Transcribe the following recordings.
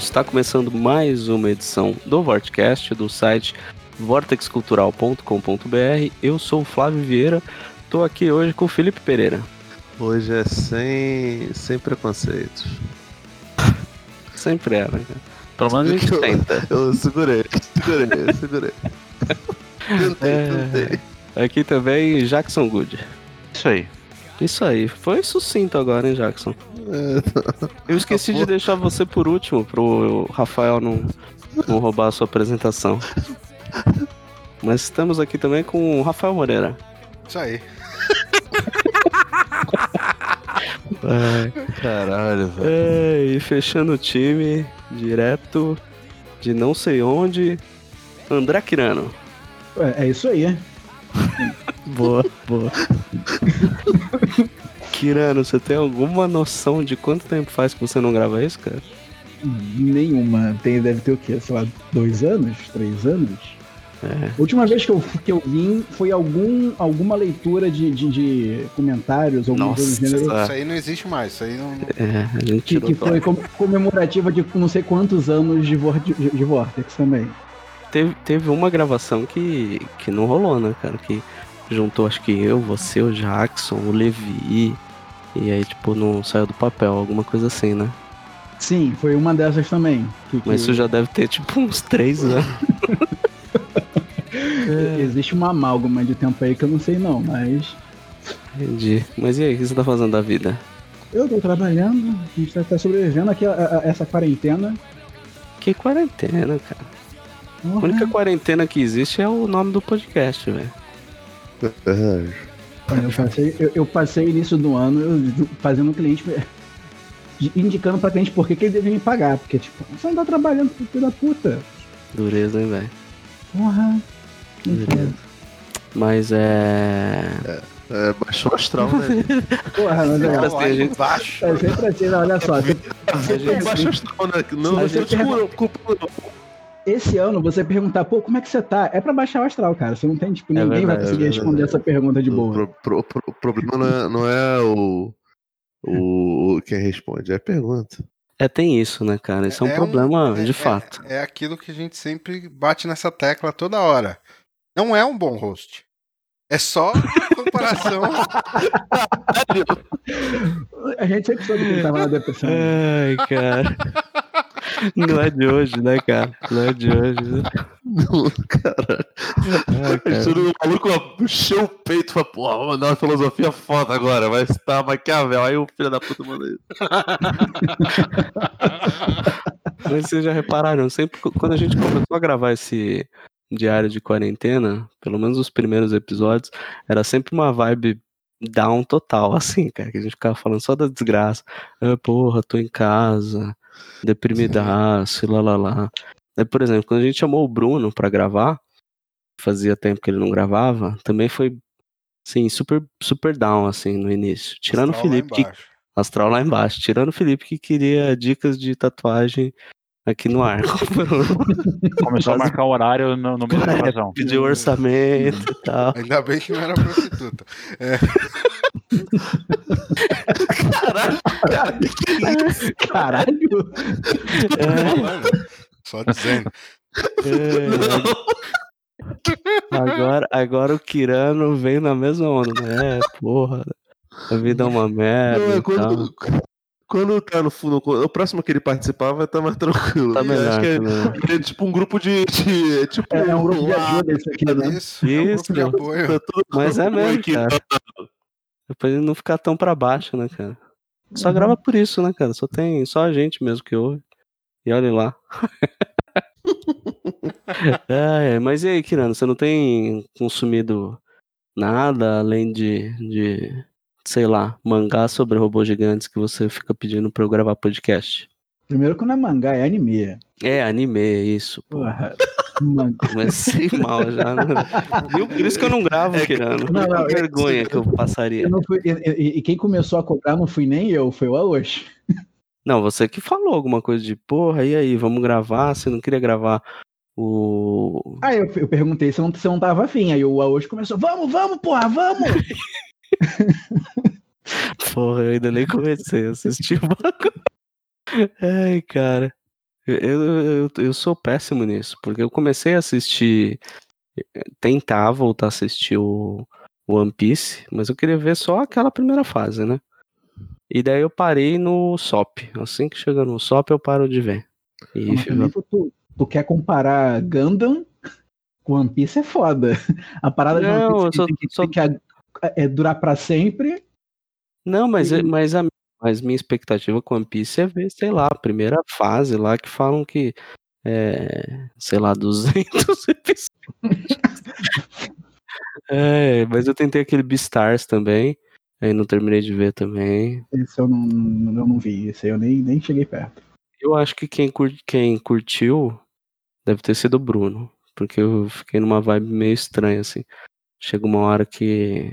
Está começando mais uma edição do Vortcast do site vortexcultural.com.br. Eu sou o Flávio Vieira. Estou aqui hoje com o Felipe Pereira. Hoje é sem, sem preconceitos. Sempre era, né? Pelo menos a gente Eu- tenta. Eu segurei, segurei, segurei. Tentei, É. tentei. Aqui também Jackson Good. Isso aí. Isso aí. Foi sucinto agora, hein, Jackson? Eu esqueci de deixar você por último, pro Rafael não, não roubar a sua apresentação. Mas estamos aqui também com o Rafael Moreira. Isso aí. É, Caralho, velho. É, e fechando o time, direto de não sei onde, André Quirano. É, é isso aí, é. Boa, boa. Quirano, você tem alguma noção de quanto tempo faz que você não grava isso, cara? Nenhuma. Tem, deve ter o quê? Sei lá, dois anos? Três anos? É. A última vez que eu, que eu vim foi algum, alguma leitura de, de, de comentários, alguma coisa do Nossa. gênero, Ah. Isso aí não existe mais. Isso aí não. É, a gente que, que foi com- comemorativa de não sei quantos anos de, Vor- de, de Vortex também. Teve, teve uma gravação que, que não rolou, né, cara? Que juntou, acho que eu, você, o Jackson, o Levi. E aí, tipo, não saiu do papel, alguma coisa assim, né? Sim, foi uma dessas também. que- que Mas isso já deve ter, tipo, uns três anos. Existe uma amálgama de tempo aí que eu não sei não, mas Entendi. Mas e aí, o que você tá fazendo da vida? eu tô trabalhando, a gente tá, sobrevivendo aqui a, a- a essa quarentena. Que quarentena, cara. A Porra. única quarentena que existe é o nome do podcast, velho. Verdade. Eu passei, eu, eu passei o início do ano eu, fazendo um cliente indicando pra cliente por que, que ele deve me pagar. Porque, tipo, você não tá trabalhando, filho da puta. Dureza, hein, velho. Porra. Dureza. Mas é. É, baixou o astral, né? Porra, mas é, assim, a gente- embaixo. é sempre assim, olha só. você- gente... Baixou o astral, né? Não, A não gente- desculpa, culpa não. Esse ano você perguntar, pô, como é que você tá? É pra baixar o astral, cara. Você não tem, tipo, É ninguém vai verdade, conseguir é responder essa pergunta de O boa. pro- pro- pro- o problema não é, não é o, o, o quem responde, é a pergunta. É, tem isso, né, cara? Isso é um É um- problema é- de é- fato. É aquilo que a gente sempre bate nessa tecla toda hora. Não é um bom host. É só comparação. A gente sempre soube que ele tava na depressão. Ai, cara. Não é de hoje, né, cara? Não é de hoje. Né? Não, Caralho. Ai, cara. O maluco encheu o peito e falou, pô, vou mandar uma filosofia foda agora, vai estar Maquiavel. Aí o filho da puta manda isso. Vocês já repararam, sempre quando a gente começou a gravar esse diário de quarentena, pelo menos os primeiros episódios, era sempre uma vibe down total, assim, cara, que a gente ficava falando só da desgraça. Ah, porra, tô em casa, deprimidaço, lá lá lá. Aí, por exemplo, quando a gente chamou o Bruno pra gravar, fazia tempo que ele não gravava, também foi, assim, super, super down, assim, no início. Tirando o Astral Felipe, que. Astral lá embaixo. Tirando o Felipe que queria dicas de tatuagem aqui no ar. Começou a marcar o horário no, no meio da gravação. Pediu orçamento e tal. Ainda bem que não era prostituta. Caralho, cara, que é isso? Caralho! Só dizendo. É, agora, agora o Kirano vem na mesma onda, né? É, porra. A vida é uma merda. Não, é quando, quando tá no fundo. O próximo que ele participar vai estar mais tranquilo. Tá melhor, Acho que é, tá é tipo um grupo de. de- é tipo É, é um grupo de ajuda isso aqui, né? Isso, é um grupo Isso. de apoio. tá Mas é mesmo, aqui. cara. Depois ele não ficar tão pra baixo, né, cara? Só Uhum. grava por isso, né, cara? Só tem só a gente mesmo que ouve. E olha lá. é, mas e aí, Kirano, você não tem consumido nada além de, de, sei lá, mangá sobre robôs gigantes que você fica pedindo pra eu gravar podcast? Primeiro que não é mangá, é anime. É, anime, isso. Porra. Comecei mal já, né? Viu? Por isso que eu não gravo, Kirano. Não, não, Que vergonha que eu passaria. eu não fui- e, e- e quem começou a cobrar não fui nem eu, foi o Aoshi. Não, você que falou alguma coisa de, porra, e aí, vamos gravar? Você não queria gravar o. Aí eu, eu perguntei se eu não, se eu não tava afim. Aí o Aoshi começou, vamos, vamos, porra, vamos! Porra, eu ainda nem comecei a assistir o bagulho. Ai, cara. Eu, eu, eu, sou péssimo nisso, porque eu comecei a assistir. Tentar voltar a assistir o, One Piece, mas eu queria ver só aquela primeira fase, né? E daí eu parei no SOP. Assim que chega no SOP, eu paro de ver. E tu, tu, quer comparar Gundam com One Piece é foda. A parada de Não, One eu Piece só- que, só- que a- é durar pra sempre. Não, mas, E- mas, a, mas minha expectativa com One Piece é ver, sei lá, a primeira fase lá que falam que, é, sei lá, 200 episódios. é, mas eu tentei aquele Beastars também, aí não terminei de ver também. Esse eu não, eu não vi, esse eu nem, nem cheguei perto. Eu acho que quem, cur, quem curtiu deve ter sido o Bruno, porque eu fiquei numa vibe meio estranha, assim. Chega uma hora que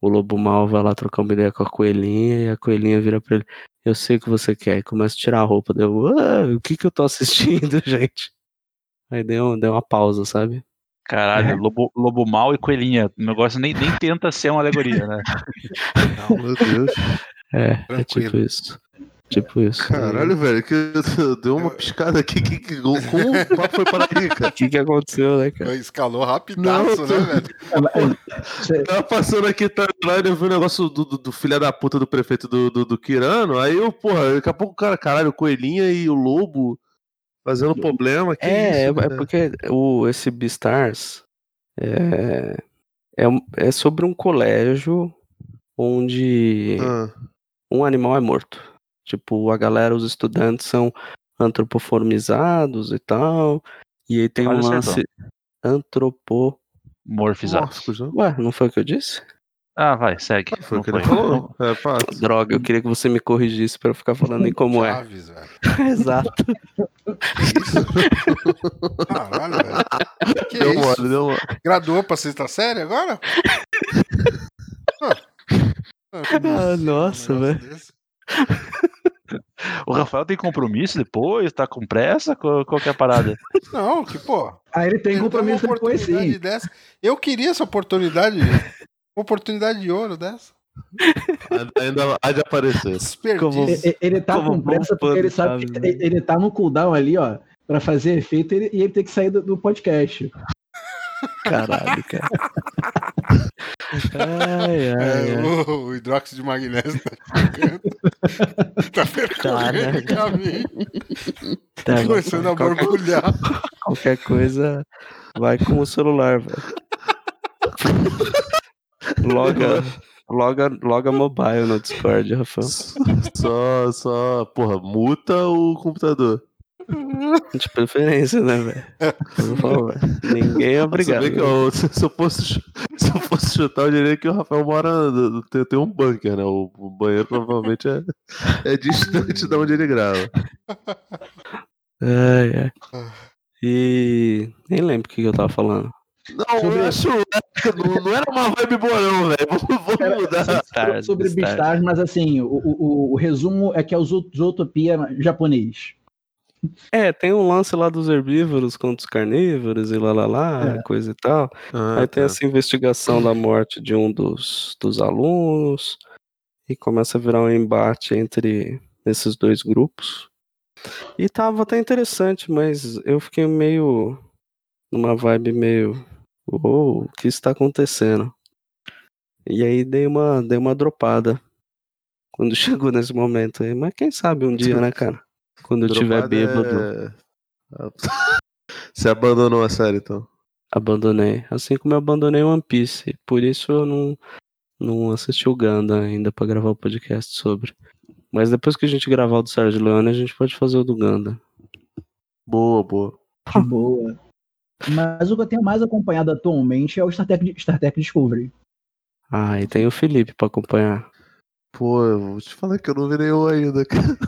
o lobo mal vai lá trocar uma ideia com a coelhinha e a coelhinha vira pra ele. Eu sei o que você quer. E começa a tirar a roupa. Deu, "Ah, o que que eu tô assistindo, gente? Aí deu, deu uma pausa, sabe? Caralho, lobo, lobo mal e coelhinha. O negócio nem, nem tenta ser uma alegoria, né? Não, meu Deus. É, é Tranquilo. tipo isso. Tipo isso. Caralho, velho, que deu uma piscada aqui. Que, que, como o papo foi para aí, cara? O que que aconteceu, né, cara? Escalou rapidaço, Não, né, velho? Cê- Tava passando aqui timeline, eu vi o negócio do, do, do filho da puta do prefeito do, do, do Kirano. Aí eu, porra, daqui a pouco o cara, caralho, o Coelhinha e o Lobo fazendo problema. Que É, isso, é, é cara? porque o, esse Beastars é, é, um- é sobre um colégio onde Ah, um animal é morto. Tipo, a galera, os estudantes são antropoformizados e tal. E aí tem um Quase lance antropo. Morfizado. Morfos, né? Ué, não foi o que eu disse? Ah, vai, segue. Foi o que ele falou. É fácil. Droga, eu queria que você me corrigisse pra eu ficar falando em como é. Chaves, velho. Exato. Caralho, velho. Que Deu isso? mole, deu mole. Graduou pra sexta série agora? Ah. Ah, Ah, nossa, velho. O Rafael tem compromisso depois? Tá com pressa? Qual, qual que é a parada? Não, que pô. Aí ele tem ele compromisso depois oportunidade sim. dessa. Eu queria essa oportunidade. Uma oportunidade de ouro dessa. Ainda há de aparecer. Desperdício. E- e- Ele tá Como com pressa porque ele sabe que né? ele ele tá no cooldown ali, ó, pra fazer efeito e ele, e ele tem que sair do, do podcast. Caralho, cara. Ai, ai, É, ai. o, o hidróxido de magnésio tá chegando. tá percorrendo o Caraca. caminho. Tá, Começando a qualquer, borbulhar. qualquer coisa, vai com o celular, velho. Loga, loga, loga mobile no Discord, Rafael. Só, só, porra, muta o computador. De preferência, né, velho? Por favor. Ninguém é obrigado. Eu- se, eu fosse, se eu fosse chutar, eu diria que o Rafael mora. Tem, tem um bunker, né? O, o banheiro provavelmente é, é distante de onde ele grava. Ai, ai. E nem lembro o que que eu tava falando. Não, Sobre- eu acho. Não, não era uma vibe boa, não, velho. Vamos, mudar. Beastars, sobre Beastars. Mas assim, o, o, o- resumo é que é o Zo- Zootopia japonês. É, tem um lance lá dos herbívoros contra os carnívoros e lá lá lá, É. coisa e tal. Ah, Aí tem tá. essa investigação da morte de um dos, dos alunos e começa a virar um embate entre esses dois grupos. E tava até interessante, mas eu fiquei meio numa vibe meio, "Uou, o que está acontecendo? E aí dei uma, dei uma dropada quando chegou nesse momento aí. Mas quem sabe um dia, né, cara? Quando eu tiver bêbado, é- Você abandonou a série, então. abandonei. Assim como eu abandonei One Piece. Por isso eu não, não assisti o Ganda ainda pra gravar o podcast sobre. Mas depois que a gente gravar o do Sérgio Leone, a gente pode fazer o do Ganda. Boa, boa. De boa. Mas o que eu tenho mais acompanhado atualmente é o Star Trek, Star Trek Discovery. Ah, e tem o Felipe pra acompanhar. Pô, eu vou te falar que eu não vi nenhum ainda, cara.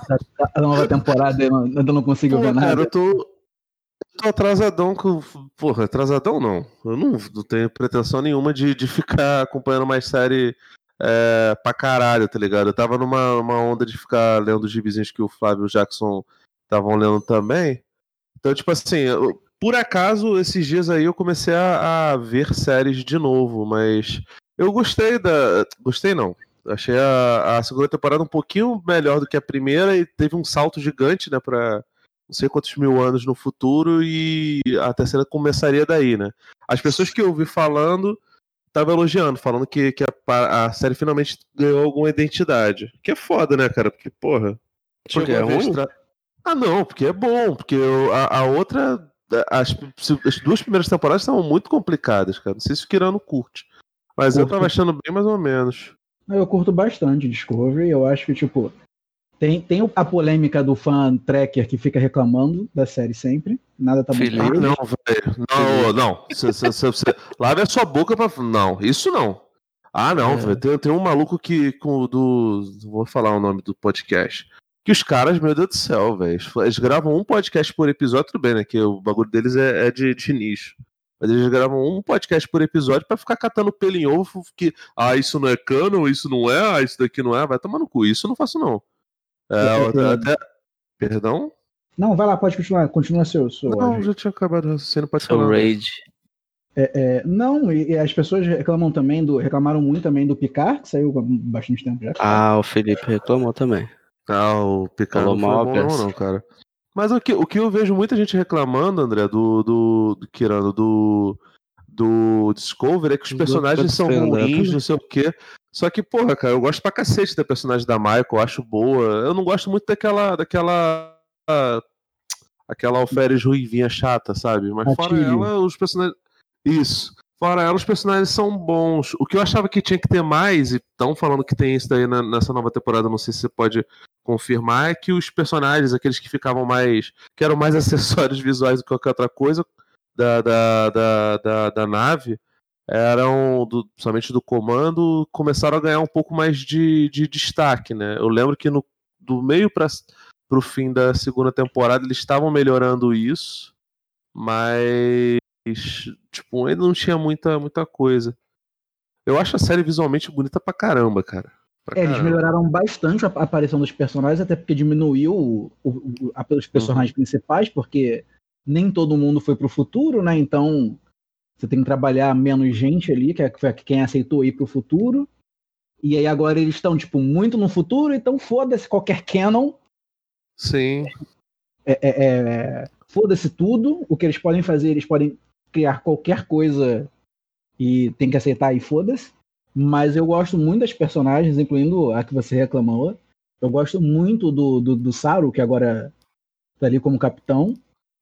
A nova temporada eu ainda não consigo Pô, ver cara, nada. eu tô, eu tô atrasadão com. Porra, atrasadão não. Eu não, não tenho pretensão nenhuma de, de ficar acompanhando mais série é, pra caralho, tá ligado? Eu tava numa uma onda de ficar lendo os gibizinhos que o Flávio e o Jackson estavam lendo também. Então, tipo assim, eu- por acaso, esses dias aí eu comecei a, a ver séries de novo, mas eu gostei da. Gostei não. Achei a, a segunda temporada um pouquinho melhor do que a primeira e teve um salto gigante, né, pra não sei quantos mil anos no futuro e a terceira começaria daí, né? As pessoas que eu ouvi falando estavam elogiando, falando que, que a, a série finalmente ganhou alguma identidade. Que é foda, né, cara? Porque, porra. Porque é ruim? tra- Ah, não, porque é bom. Porque eu- a, a outra. As, as duas primeiras temporadas estavam muito complicadas, cara. Não sei se o Kirano curte. Mas eu tava achando bem mais ou menos. Eu curto bastante Discovery. Eu acho que, tipo, tem, tem a polêmica do fã tracker que fica reclamando da série sempre. Nada tá bom Felipe. eles. não, velho. Não, não. Cê, cê, cê, cê- Lave a sua boca pra. Não, isso não. Ah, não, É. velho. Tem, tem um maluco que. Com, do. Vou falar o nome do podcast. Que os caras, meu Deus do céu, velho. Eles, eles gravam um podcast por episódio, tudo bem, né? Que o bagulho deles é, é de, de nicho. Mas eles gravam um podcast por episódio pra ficar catando pelo em ovo que. Ah, isso não é canon, isso não é, ah, isso daqui não é. Vai tomar no cu. Isso eu não faço, não. É, É, é. até. Perdão? Não, vai lá, pode continuar. Continua seu. seu Não, já tinha acabado o raciocínio, pode Seu falar. raid. É, não, e, e as pessoas reclamam também do. reclamaram muito também do Picard, que saiu há bastante tempo já. Ah, o Felipe reclamou também. Ah, o Picard Falou não foi mal, bom não, cara. Mas o que, o que eu vejo muita gente reclamando, André, do, do, do Kirano, do, do Discovery, é que os personagens são ruins, não sei o quê. Só que, porra, cara, eu gosto pra cacete da personagem da Michael, eu acho boa. Eu não gosto muito daquela. daquela. aquela alferes ruivinha chata, sabe? Mas A fora ela, os personagens. Isso. Fora ela, os personagens são bons. O que eu achava que tinha que ter mais, e estão falando que tem isso daí na- nessa nova temporada, não sei se você pode confirmar, é que os personagens, aqueles que ficavam mais. que eram mais acessórios visuais do que qualquer outra coisa da, da, da, da, da nave, eram, do, somente do comando, começaram a ganhar um pouco mais de, de destaque, né? Eu lembro que no, do meio para pro fim da segunda temporada eles estavam melhorando isso, mas tipo, ainda não tinha muita, muita coisa. Eu acho a série visualmente bonita pra caramba, cara. É, eles melhoraram bastante a aparição dos personagens, até porque diminuiu o, o- o- a- os personagens principais, porque nem todo mundo foi pro futuro, né? Então você tem que trabalhar menos gente ali, que é que foi quem aceitou ir pro futuro. E aí agora eles estão, tipo, muito no futuro, então foda-se qualquer canon, Sim. é, é, é, foda-se tudo. O que eles podem fazer, eles podem criar qualquer coisa e tem que aceitar e foda-se. Mas eu gosto muito das personagens, incluindo a que você reclamou. Eu gosto muito do, do, do Saru, que agora tá ali como capitão.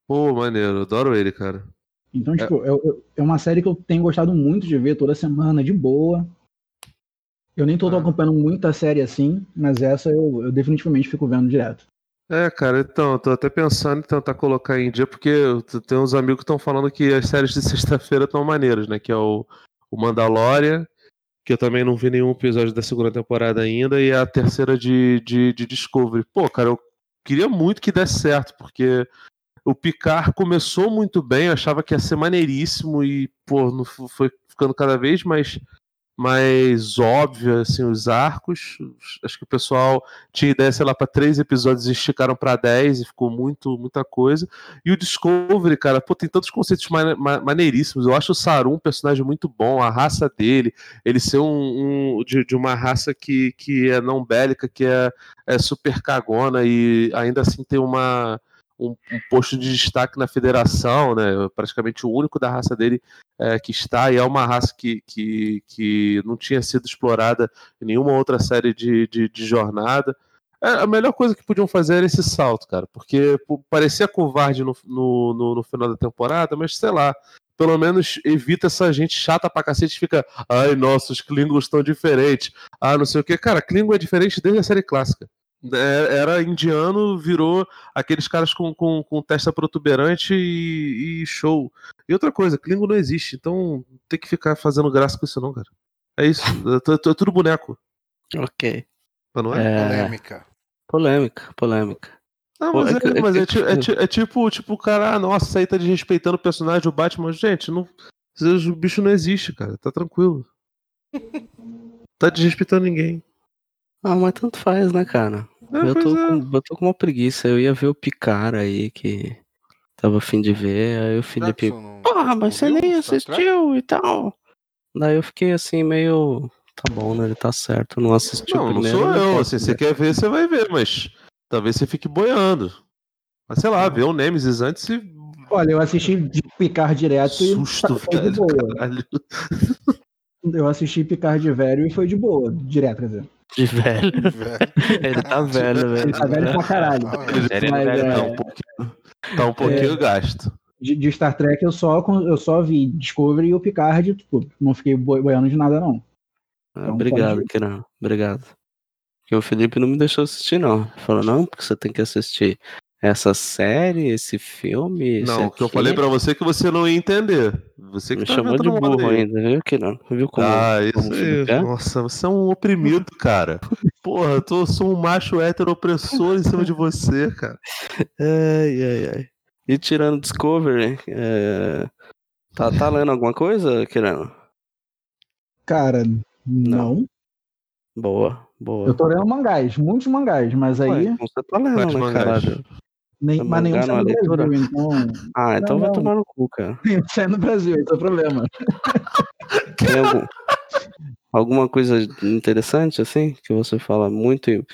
Pô, maneiro, adoro ele, cara. Então, tipo, eu- eu- é uma série que eu tenho gostado muito de ver toda semana, de boa. Eu nem tô Ah. acompanhando muita série assim, mas essa eu, eu definitivamente fico vendo direto. É, cara, então, eu tô até pensando em tentar colocar em dia, porque tem uns amigos que estão falando que as séries de sexta-feira estão maneiras, né? Que é o, o Mandalorian, que eu também não vi nenhum episódio da segunda temporada ainda, e a terceira de, de, de Discovery. Pô, cara, eu queria muito que desse certo, porque o Picard começou muito bem, eu achava que ia ser maneiríssimo, e, pô, foi ficando cada vez mais mais óbvia, assim, os arcos. Acho que o pessoal tinha ideia, sei lá, para três episódios e esticaram para dez e ficou muito, muita coisa. E o Discovery, cara, pô, tem tantos conceitos mane- ma- maneiríssimos. Eu acho o Saru um personagem muito bom, a raça dele, ele ser um, um- de, de uma raça que, que é não bélica, que é, é super cagona e ainda assim tem uma. Um, um posto de destaque na federação, né? Praticamente o único da raça dele é, que está, e é uma raça que, que, que não tinha sido explorada em nenhuma outra série de, de, de jornada. É, a melhor coisa que podiam fazer era esse salto, cara, porque parecia covarde no, no, no, no final da temporada, mas sei lá, pelo menos evita essa gente chata pra cacete fica, ai, nossa, os Klingons estão diferentes, ah, não sei o que. Cara, Klingon é diferente desde a série clássica. É, Era indiano, virou aqueles caras com, com, com testa protuberante e, e show. E outra coisa, Klingon não existe, então tem que ficar fazendo graça com isso não, cara. É isso, é, é tudo boneco, Ok. mas não é? É, Polêmica. polêmica, polêmica. Não, Pô, mas, é é, é mas é, é ti- é tipo, tipo, o cara, ah, nossa, isso aí tá desrespeitando o personagem do Batman. Gente, não, o bicho não existe, cara, tá tranquilo. Tá desrespeitando ninguém. Ah, mas tanto faz, né, cara? É, eu, tô é. com, eu tô com uma preguiça. Eu ia ver o Picar aí, que tava afim de ver. Aí o Felipe, não- porra, não mas você nem assistiu e tal. Daí eu fiquei assim, meio. Tá bom, né? Ele tá certo. Não assisti o Não, não primeiro. sou não eu. Assim, você ver. quer ver, você vai ver, mas talvez você fique boiando. Mas sei lá, vê o Nemesis antes e. Olha, eu assisti de Picard direto e Susto, foi de velho. boa. Caralho. Eu assisti Picard velho e foi de boa, direto, quer dizer. De velho. Velho. Ele tá velho, velho. Ele tá velho pra caralho. Sério, Mas, velho, é, Tá um pouquinho, tá um pouquinho gasto. De, de Star Trek eu só, eu só vi Discovery e o Picard, tipo, não fiquei boi- boiando de nada, não. Ah, Então, obrigado. Kiran. Obrigado. Porque o Felipe não me deixou assistir, não. Ele falou, não, porque você tem que assistir essa série, esse filme. esse Não, o que eu aqui." falei pra você que você não ia entender. Você que Me tá chamou de burro ainda, viu, Kiran? Viu como? Ah, isso aí. Nossa, você é um oprimido, cara. Porra, eu tô, sou um macho hétero opressor em cima de você, cara. Ai, ai, ai. E tirando Discovery, é, tá, tá lendo alguma coisa, Kirano? Cara, não. Boa, boa. Eu tô lendo mangás, muitos mangás, mas aí Ué, então você tá lendo, né, mangás? caralho? Nem, é mas nenhum sai no é leitura? Brasil, então Ah, então Não, vai não. tomar no cu, cara. nenhum sai no Brasil, esse é o problema. Tem algum- alguma coisa interessante, assim, que você fala muito e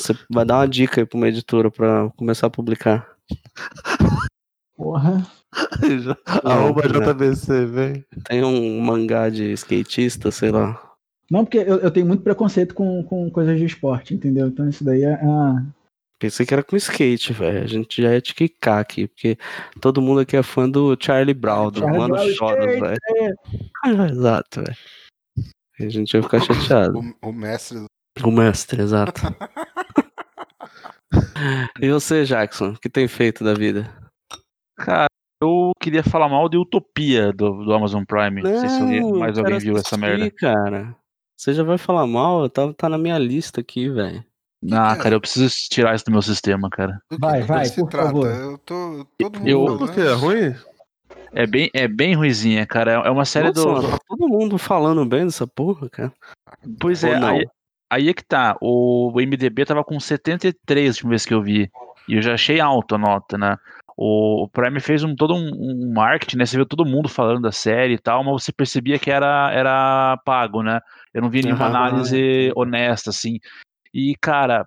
você vai dar uma dica aí pra uma editora pra começar a publicar. Porra. Não, Arroba não. JBC, vem. Tem um mangá de skatista, sei lá. Não, porque eu, eu tenho muito preconceito com, com coisas de esporte, entendeu? Então isso daí é. é- Pensei que era com skate, velho. A gente já ia te quicar aqui, porque todo mundo aqui é fã do Charlie Brown, do Charlie Mano Brown, skate, velho. Ah, Exato, velho. A gente ia ficar chateado. O, o mestre. O mestre, exato. e você, Jackson, o que tem feito da vida? Cara, eu queria falar mal de Utopia do, do Amazon Prime. Não, sei se alguém- eu mais alguém viu essa assistir, merda. cara. Você já vai falar mal? Tá, tá na minha lista aqui, velho. Ah, é? cara, eu preciso tirar isso do meu sistema, cara. Do que, Vai, vai, se por trata? favor. Eu tô. Todo mundo Eu- quê? É ruim? É bem, é bem ruizinha, cara. É uma série Nossa, do. tá todo mundo falando bem dessa porra, cara. Pois Ou é, aí, aí é que tá. O, MDB tava com 73 a última vez que eu vi. E eu já achei alto a nota, né? O, Prime fez um, todo um, um marketing, né? Você viu todo mundo falando da série e tal, mas você percebia que era, era pago, né? Eu não vi nenhuma Aham, análise honesta, assim. E, cara,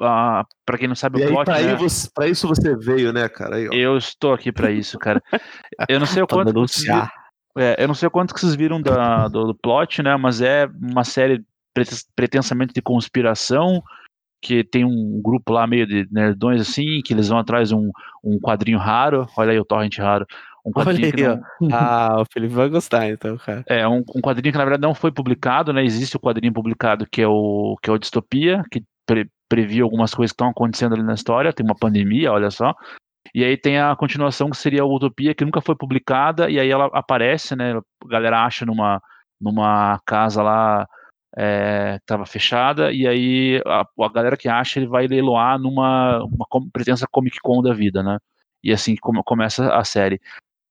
ah, pra quem não sabe E o aí, plot, pra, né? você- pra isso você veio, né, cara? Aí. Eu estou aqui pra isso, cara. Eu não sei o quanto. denunciar. é, eu não sei o quanto que vocês viram da- do, do plot, né? Mas é uma série prete- pretensamente de conspiração, que tem um grupo lá meio de nerdões assim, que eles vão atrás de um, um quadrinho raro. Olha aí o torrent raro. Um Olha quadrinho que aí, não, ó. Ah, o Felipe vai gostar, então, cara. é um, um quadrinho que na verdade não foi publicado, né? Existe o quadrinho publicado que é o que é o Distopia, que pre, previa algumas coisas que estão acontecendo ali na história. Tem uma pandemia, olha só. E aí tem a continuação que seria a Utopia, que nunca foi publicada, e aí ela aparece, né? A galera acha numa, numa casa lá é, que estava fechada, e aí a, a galera que acha ele vai leiloar numa uma com- pretensa Comic Con da vida, né? E assim que come- começa a série.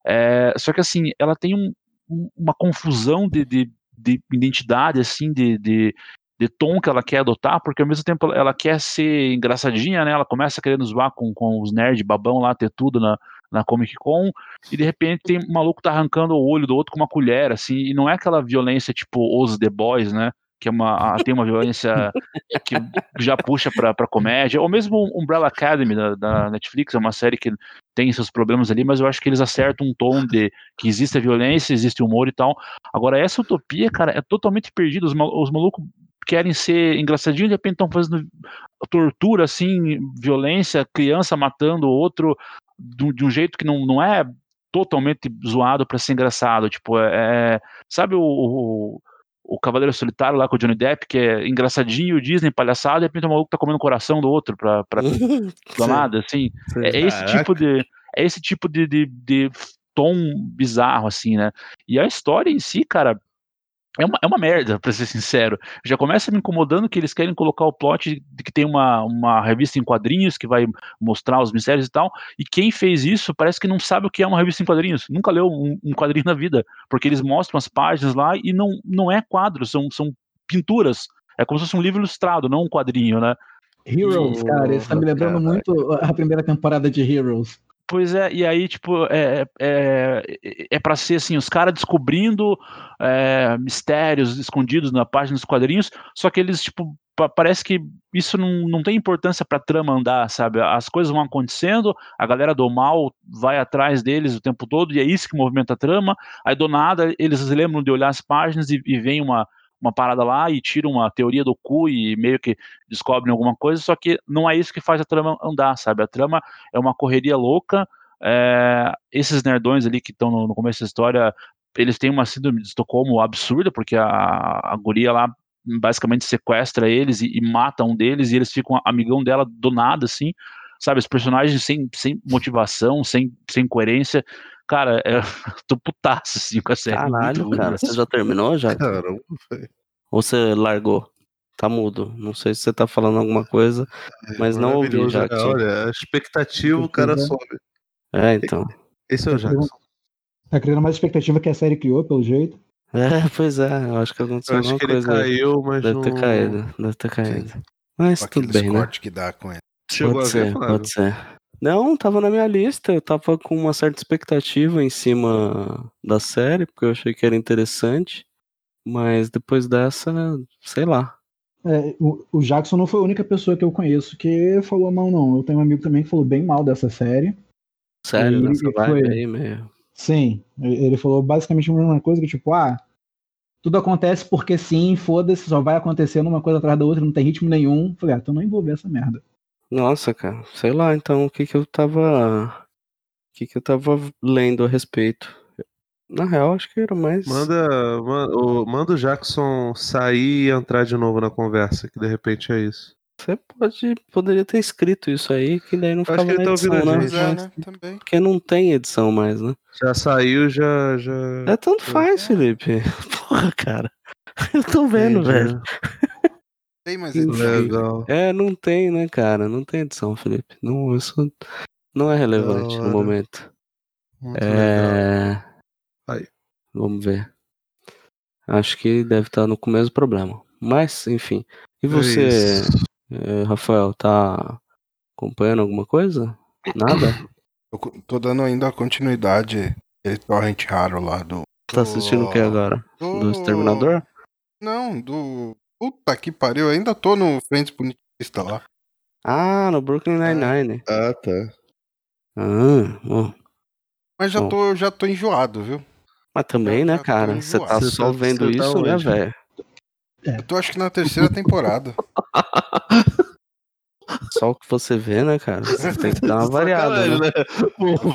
É, só que assim, ela tem um- um- uma confusão de, de de identidade, assim, de, de, de tom que ela quer adotar, porque ao mesmo tempo ela- ela quer ser engraçadinha, né? Ela começa querendo zoar com, com os nerds babão lá, ter tudo na, na Comic Con, e de repente tem um maluco tá arrancando o olho do outro com uma colher, assim, e não é aquela violência tipo os The Boys, né? Que é uma, tem uma violência que já puxa pra comédia, ou mesmo Umbrella Academy da, da Netflix, é uma série que tem seus problemas ali, mas eu acho que eles acertam um tom de que existe a violência, existe humor e tal. Agora, essa utopia, cara, é totalmente perdida. Os, mal- os malucos querem ser engraçadinhos, de repente estão fazendo tortura, assim, violência, criança matando outro de, um- de um jeito que não, não é totalmente zoado pra ser engraçado. Tipo, é. é- sabe o, o, o Cavaleiro Solitário lá com o Johnny Depp, que é engraçadinho, o Disney, palhaçada, e de repente o maluco tá comendo o coração do outro pra, pra nada, assim. Sim. É esse tipo de. É esse tipo de, de, de tom bizarro, assim, né? E a história em si, cara, é uma, é uma merda, pra ser sincero. Já começa me incomodando que eles querem colocar o plot de que tem uma, uma revista em quadrinhos que vai mostrar os mistérios e tal, e quem fez isso parece que não sabe o que é uma revista em quadrinhos, nunca leu um, um quadrinho na vida, porque eles mostram as páginas lá e não, não é quadro, são, são pinturas. É como se fosse um livro ilustrado, não um quadrinho, né? Heroes, cara, isso tá me lembrando Caraca. muito a primeira temporada de Heroes. Pois é, e aí, tipo, é, é, é pra ser assim, os caras descobrindo é, mistérios escondidos na página dos quadrinhos, só que eles, tipo, pa- parece que isso não, não tem importância pra trama andar, sabe? As coisas vão acontecendo, a galera do mal vai atrás deles o tempo todo, e é isso que movimenta a trama, aí do nada eles lembram de olhar as páginas e, e vem uma, uma parada lá e tiram uma teoria do cu e meio que descobrem alguma coisa, só que não é isso que faz a trama andar, sabe? A trama é uma correria louca. é, esses nerdões ali que estão no, no começo da história, eles têm uma síndrome de Estocolmo absurda, porque a, a guria lá basicamente sequestra eles e, e mata um deles, e eles ficam amigão dela do nada, assim, sabe? Os personagens sem, sem motivação, sem, sem coerência. Cara, é, tô putaço, assim, com a série. Caralho, cara. Você já terminou já? Caramba, velho. Ou você largou? Tá mudo. Não sei se você tá falando alguma coisa, mas não ouvi, Maravilhoso, né? Jackson. Olha, a expectativa o cara Uhum. sobe. É, então. Esse é o Jackson. Tá criando mais expectativa que a série criou, pelo jeito. É, pois é. Eu acho que aconteceu Eu acho alguma que ele coisa. caiu, mas Deve não... ter caído. Deve ter caído. Mas Com tudo bem, né? que dá com ele. Chegou pode a ver, ser, Flávio? pode ser. Não, tava na minha lista. Eu tava com uma certa expectativa em cima da série, porque eu achei que era interessante. Mas depois dessa, sei lá. É, o, o Jackson não foi a única pessoa que eu conheço que falou mal, não. Eu tenho um amigo também que falou bem mal dessa série. Sério, E nessa vibe foi- aí, meio. Sim, ele falou basicamente a mesma coisa, que tipo, ah, tudo acontece porque sim, foda-se, só vai acontecendo uma coisa atrás da outra, não tem ritmo nenhum. Falei, ah, então não envolver essa merda. Nossa, cara, sei lá, então o que que eu tava. O que que eu tava lendo a respeito? Na real, acho que era mais. Manda, manda, o, manda o Jackson sair e entrar de novo na conversa, que de repente é isso. Você pode, poderia ter escrito isso aí, que daí não Acho ficava que ele na tá ouvindo edição, a né? gente. É, né? Também. Porque não tem edição mais, né? Já saiu, já. já... É tanto faz, Felipe. Porra, cara. Eu tô vendo, Entendi. velho. Tem mais edição. Legal. É, não tem, né, cara? Não tem edição, Felipe. Não, isso não é relevante no momento. Muito legal. É. Aí. Vamos ver. Acho que deve estar no começo do problema. Mas, enfim. E É você, eh, Rafael, tá acompanhando alguma coisa? Nada? Eu tô dando ainda a continuidade. Aquele torrent raro lá do. Tá assistindo o que agora? Do Exterminador? Não, do. Puta que pariu, eu ainda tô no Frente Punitivista lá. Ah, no Brooklyn Nine-Nine. Ah, tá. Ah, bom. Mas já Bom. tô, já tô enjoado, viu? Mas também, Já- né, cara? Você tá enjoado. só tá- vendo tá isso, né, onde? velho? Eu tô acho que na terceira temporada. Só o que você vê, né, cara? Você tem que dar uma variada, né? né?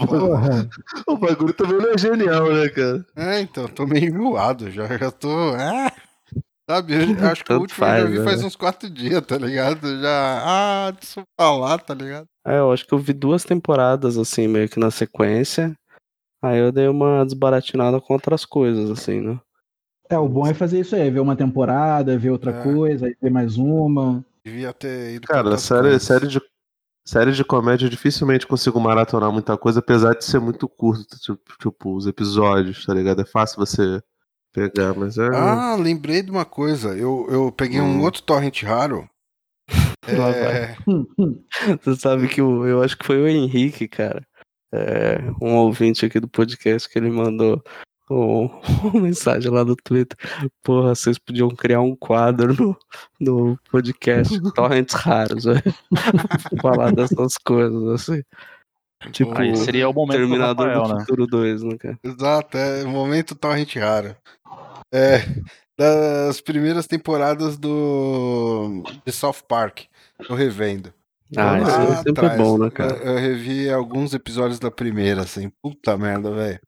Porra, o bagulho também não é genial, né, cara? É, então, tô meio enjoado já. Já tô. Ah, sabe, eu acho que o último eu já faz, vi né? faz uns quatro dias, tá ligado? Já. Ah, deixa eu falar, tá ligado? É, eu acho que eu vi duas temporadas, assim, meio que na sequência. Aí eu dei uma desbaratinada com outras coisas, assim, né? é, o bom é fazer isso aí, ver uma temporada, ver outra É. coisa, aí ver mais uma. Devia ter ido. Cara, série, série, de, série de comédia eu dificilmente consigo maratonar muita coisa, apesar de ser muito curto, tipo, tipo, os episódios, tá ligado? É fácil você pegar, mas é. Ah, lembrei de uma coisa. Eu, eu peguei um Hum. outro torrent raro. É. Você sabe que o, eu acho que foi o Henrique, cara. É, um ouvinte aqui do podcast que ele mandou um- uma mensagem lá no Twitter. Porra, vocês podiam criar um quadro no, no podcast Torrents Raros, velho. Falar dessas coisas, assim. Tipo, Aí seria o momento do Terminador Rafael, do né? Futuro 2, né, cara? exato, é o momento torrent raro. É, das primeiras temporadas do de South Park. Tô revendo. Ah, isso aí sempre é atrás, bom, né, cara? Eu, eu revi alguns episódios da primeira, assim. Puta merda, velho.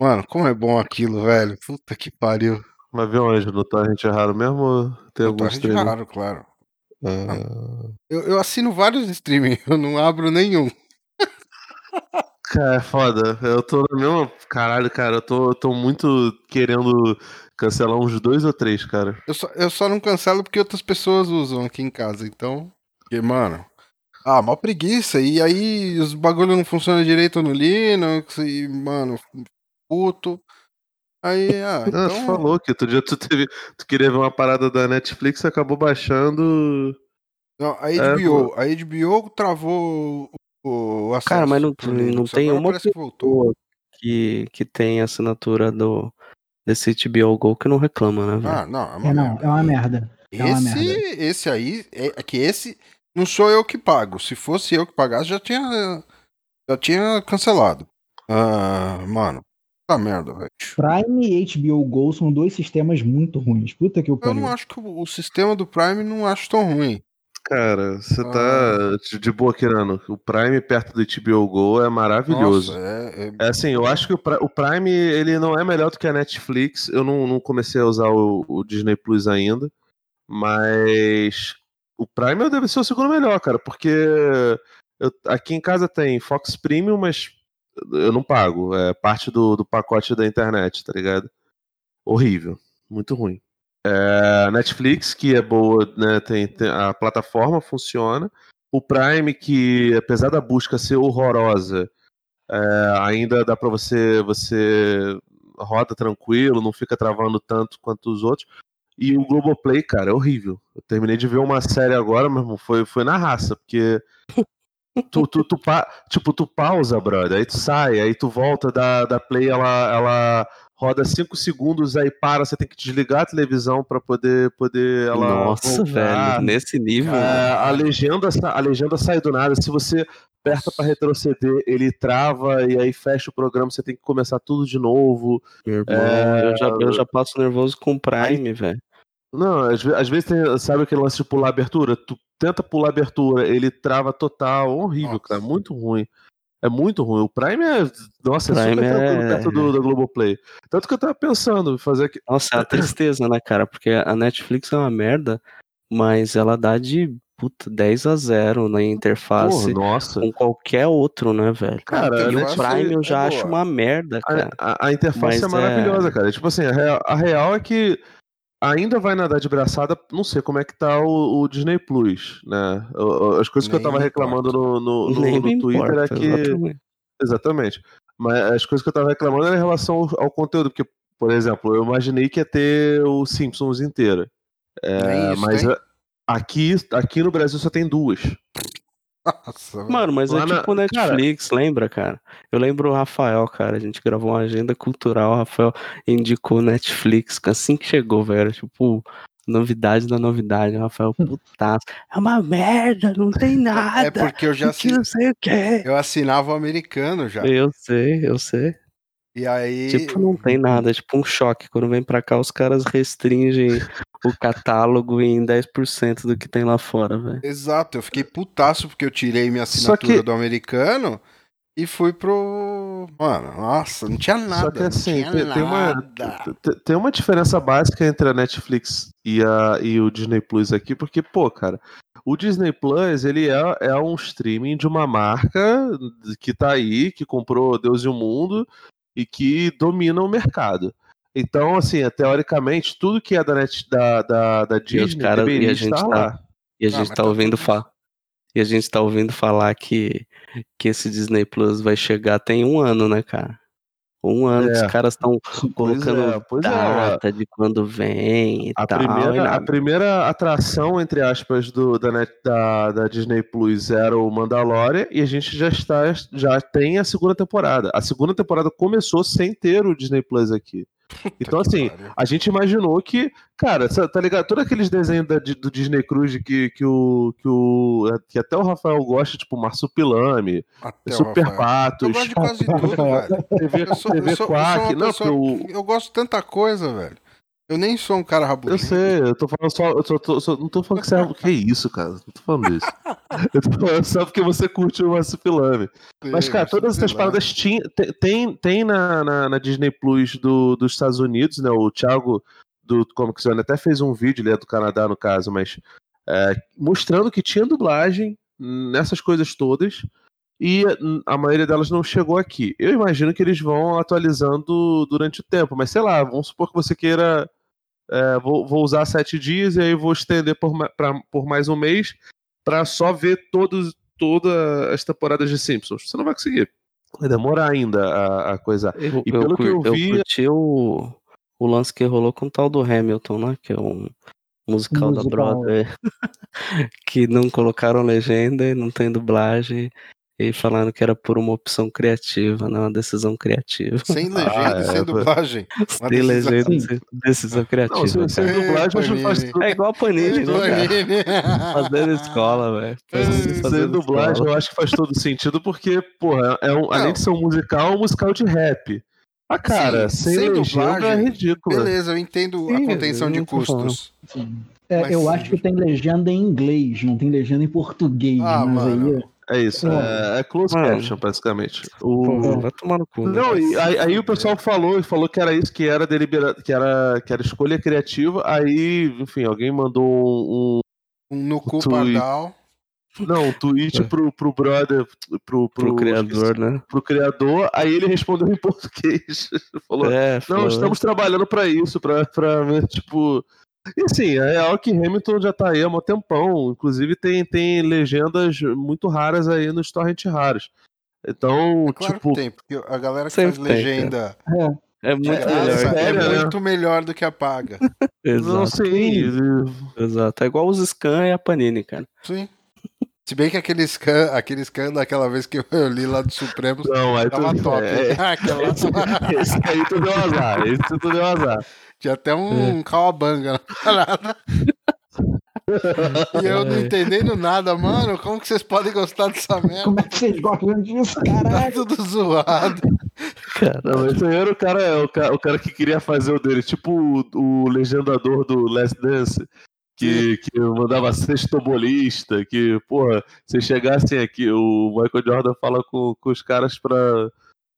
Mano, como é bom aquilo, velho. Puta que pariu. Mas viu onde? No Torrent é raro mesmo ou tem alguns torrent streaming? raro, claro. Ah, Eu, eu assino vários streaming, eu não abro nenhum. Cara, é foda. Eu tô no mesmo. Caralho, cara, eu tô, eu tô muito querendo cancelar uns dois ou três, cara. Eu só, eu só não cancelo porque outras pessoas usam aqui em casa, então. Porque, mano. Ah, mó preguiça. E aí os bagulho não funcionam direito no Linux e, mano, puto. Aí, ah, então. falou que outro dia tu, teve, tu queria ver uma parada da Netflix e acabou baixando. Não, a É, HBO, a HBO travou o, o acesso. Cara, mas não, não tem uma parece que voltou. pessoa que, que tem assinatura do, desse HBO Go que não reclama, né, velho? Ah, não, é uma É, não, merda. é uma merda. é uma Esse, merda. esse aí, é, é que esse não sou eu que pago. Se fosse eu que pagasse, já tinha, já tinha cancelado. Ah, mano, tá merda, velho. Prime e HBO Go são dois sistemas muito ruins. Puta que o Eu pariu. não acho que o, o sistema do Prime não acho tão ruim. Cara, você Ah. tá de- de boa, Kirano. O Prime perto do HBO Go é maravilhoso. Nossa, é, é- É assim, eu acho que o Prime ele não é melhor do que a Netflix. Eu não, não comecei a usar o, o Disney Plus ainda, mas o Prime deve ser o segundo melhor, cara, porque eu- aqui em casa tem Fox Premium, mas eu não pago. É parte do, do pacote da internet, tá ligado? Horrível, muito ruim. É, Netflix, que é boa, né? Tem, tem- a plataforma funciona. O Prime, que apesar da busca ser horrorosa, é, ainda dá pra você você roda tranquilo, não fica travando tanto quanto os outros. E o Globoplay, cara, é horrível. Eu terminei de ver uma série agora, meu irmão, foi, foi na raça, porque tu, tu, tu, pa- tipo, tu pausa, brother, aí tu sai, aí tu volta da, da Play, ela, ela roda 5 segundos, aí para, você tem que desligar a televisão pra poder, poder ela Nossa, voltar. velho, nesse nível. É, a, legenda, a legenda sai do nada. Se você aperta pra retroceder, ele trava e aí fecha o programa, você tem que começar tudo de novo. Meu É, eu, já, eu já passo nervoso com o Prime, velho. Não, às, às vezes tem, sabe aquele lance de pular abertura? Tu tenta pular abertura, ele trava total, horrível, Nossa. cara, muito ruim. É muito ruim. O Prime é, nossa, é Prime super tranquilo é- perto do, do Globoplay. Tanto que eu tava pensando em fazer aqui. Nossa, é uma tristeza, né, cara? Porque a Netflix é uma merda, mas ela dá de puta, 10 a 0 na interface Porra, nossa. com qualquer outro, né, velho? Cara, e o Prime eu é já acho boa. uma merda, cara. A, a- a interface Mas é maravilhosa, é- cara. Tipo assim, a real, a real é que ainda vai nadar de braçada, não sei como é que tá o, o Disney Plus, né? As coisas que eu Nem tava reclamando no, no, no- Nem no Twitter importa, é que. exatamente. Exatamente. Mas as coisas que eu tava reclamando eram em relação ao, ao conteúdo, porque, por exemplo, eu imaginei que ia ter o Simpsons inteira. É, Nem isso, mas hein? aqui, aqui no Brasil só tem duas. Nossa. Mano, mas é na- tipo Netflix, lembra, cara? Eu lembro o Rafael, cara. A gente gravou uma agenda cultural. O Rafael indicou Netflix assim que chegou, velho. Tipo novidade da novidade. O Rafael, putaço. É uma merda, não tem nada. É porque eu já assin... não sei o que. eu assinava o americano já. Eu sei, eu sei. E aí. Tipo, não tem nada. É tipo um choque. Quando vem pra cá, os caras restringem o catálogo em 10% do que tem lá fora, velho. Exato, eu fiquei putaço porque eu tirei minha assinatura que- do americano e fui pro. Mano, nossa, não tinha nada. Só que assim, tem, uma, tem uma diferença básica entre a Netflix e, a, e o Disney Plus aqui, porque, pô, cara, o Disney Plus, ele é, é um streaming de uma marca que tá aí, que comprou Deus e o Mundo e que domina o mercado. Então, assim, é, teoricamente, tudo que é da, net, da, da, da E os Disney e deveria a gente estar tá- lá. E a Ah, gente mas tá tá ouvindo falar. E a gente tá ouvindo falar que, que esse Disney Plus vai chegar tem um ano, né, cara? Um ano que É. os caras estão Pois colocando é, pois é. data de quando vem e A tal. primeira, a primeira atração, entre aspas, do, da, Net- da, da Disney Plus era o Mandalorian e a gente já está já tem a segunda temporada. A segunda temporada começou sem ter o Disney Plus aqui. Então, assim, a gente imaginou que, cara, tá ligado? Todos aqueles desenhos da- do Disney Cruise que, que, o, que, o, que até o Rafael gosta, tipo Marsupilame, Até Super Rafael. Eu Patos, gosto de quase tudo, velho. TV, Eu sou, TV eu sou, eu sou Quack. Não, pessoa que- eu gosto de tanta coisa, velho. Eu nem sou um cara Eu rabugento. sei, eu tô falando só. Eu só, tô- só- não tô falando que você é. Que isso, cara? Não tô falando isso. Eu tô falando só porque você curte o Massupilame. Mas, cara, todas essas paradas tinha, te- tem, tem na, na, na Disney Plus do, dos Estados Unidos, né? O Thiago do Comic Zone até fez um vídeo, ele é do Canadá, no caso, mas é, mostrando que tinha dublagem nessas coisas todas. E a maioria delas não chegou aqui. Eu imagino que eles vão atualizando durante o tempo, mas sei lá, vamos supor que você queira é, vou, vou usar sete dias e aí vou estender por, pra- por mais um mês pra só ver todos, todas as temporadas de Simpsons. Você não vai conseguir. Vai demorar ainda a, a coisa. Eu, E eu pelo que eu vi- curti o, o lance que rolou com o tal do Hamilton, né? Que é um musical, da Musical. Broadway. que não colocaram legenda e não tem dublagem. E falaram que era por uma opção criativa, não uma decisão criativa. Sem legenda Ah, e sem é, dublagem. Sem decisão- legenda, Sim. sem decisão criativa. Não, sem, sem cara. dublagem a faz tudo. É igual a Panini, né, cara? Fazendo escola, velho. Sem Fazendo dublagem, escola. eu acho que faz todo sentido, porque, porra, é um, além de ser um musical, é um musical de rap. Ah, cara, Sim, sem, sem legenda é dublagem, ridículo. Beleza, eu entendo a Sim, contenção eu de custos. É, Mas eu sim. acho que tem legenda em inglês, não tem legenda em português. Ah, mas mano. aí. É isso, é, é close Mano. caption, basicamente. O, Pô, vai tomar no cu. né? Não, e aí, aí o pessoal falou, falou que era isso, que era delibera, que era, que era escolha criativa. Aí, enfim, alguém mandou um, Um no cu Tu- pardal. um- não, um tweet pro, pro brother, pro, pro, Pro criador, esqueci, né? pro criador. Aí ele respondeu em português. falou: É, Não, estamos trabalhando pra isso, pra, pra tipo. E assim, a real é que Hamilton já tá aí há um tempão. Inclusive tem, tem legendas muito raras aí nos torrent raros. Então, É claro tipo, que tem, porque a galera que faz tem, legenda É muito de melhor. graça melhor, é sério, né? muito melhor do que a paga. não Exato, sei. exato. É igual os Scan e a Panini, cara. Sim. Se bem que aquele scan, aquele scan daquela vez que eu li lá do Supremo Não, aí tava tu, top. é, Aquela- esse aí tu deu azar. Esse tu deu azar. Tinha até um cauabanga na parada. E eu não entendendo nada, mano. Como que vocês podem gostar dessa merda? Como é que vocês gostam disso, Tá caralho? tudo zoado. Não, esse aí era o cara, o cara, o cara que queria fazer o dele, tipo o, o legendador do Last Dance, que, que mandava sextobolista, que, porra, se chegassem aqui, o Michael Jordan fala com, com os caras pra.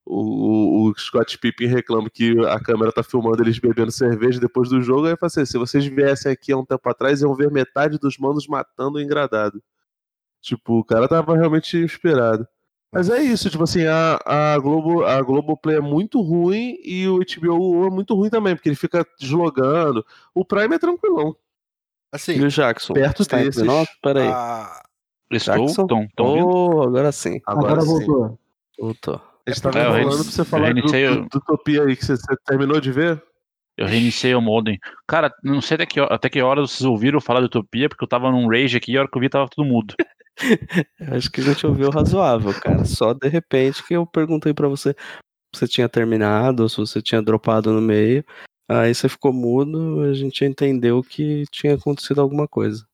O, o, Scott Pippen reclama que a câmera tá filmando eles bebendo cerveja depois do jogo. Aí fala assim: se vocês viessem aqui há um tempo atrás, iam ver metade dos manos matando o engradado. Tipo, o cara tava realmente inspirado. Mas é isso, tipo assim, a, a Globo, a Globoplay é muito ruim e o HBO é muito ruim também, porque ele fica deslogando. O Prime é tranquilão. Assim, E o Jackson? Perto Está desses. nós? Peraí. a- Estou, Jackson? ouvindo? Oh, agora sim. Agora, Agora sim. voltou. Voltou. A gente tava É, eu falando reinici- pra você falar eu do, reiniciei do, o- do Utopia aí, que você, você terminou de ver? Eu reiniciei o modem. Cara, não sei até que, hora- até que hora vocês ouviram falar de Utopia, porque eu tava num rage aqui e a hora que eu vi tava tudo mudo. Acho que a gente ouviu razoável, cara. Só de repente que eu perguntei pra você se você tinha terminado ou se você tinha dropado no meio. Aí você ficou mudo, a gente entendeu que tinha acontecido alguma coisa.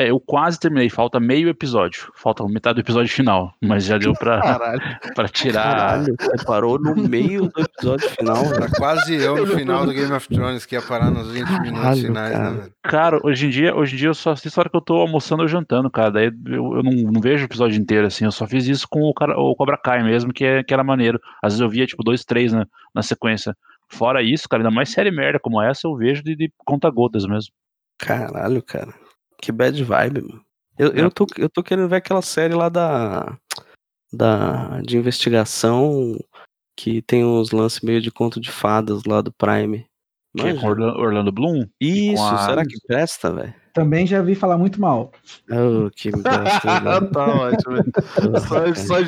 É, eu quase terminei, falta meio episódio. Falta metade do episódio final, mas já deu pra, Caralho. pra tirar. Caralho, você parou no meio do episódio final, velho. Tá quase eu no final do Game of Thrones, que ia parar nos 20 minutos Caralho, finais, cara. né, velho? Cara, hoje em dia, hoje em dia eu só assisto a hora que eu tô almoçando ou jantando, cara. Daí eu, eu não, não vejo o episódio inteiro, assim. Eu só fiz isso com o, cara, o Cobra Kai mesmo, que, é, que era maneiro. Às vezes eu via, tipo, dois, três na, na sequência. Fora isso, cara, ainda mais série merda como essa, eu vejo de, de conta-gotas mesmo. Caralho, cara. Que bad vibe, mano. Eu, eu, tô, eu tô querendo ver aquela série lá da. da de investigação que tem uns lances meio de conto de fadas lá do Prime. Que é com Orla- Orlando Bloom. Isso, a- será que presta, velho? Também já vi falar muito mal. Oh, que bosta, né? tá ótimo. Só, só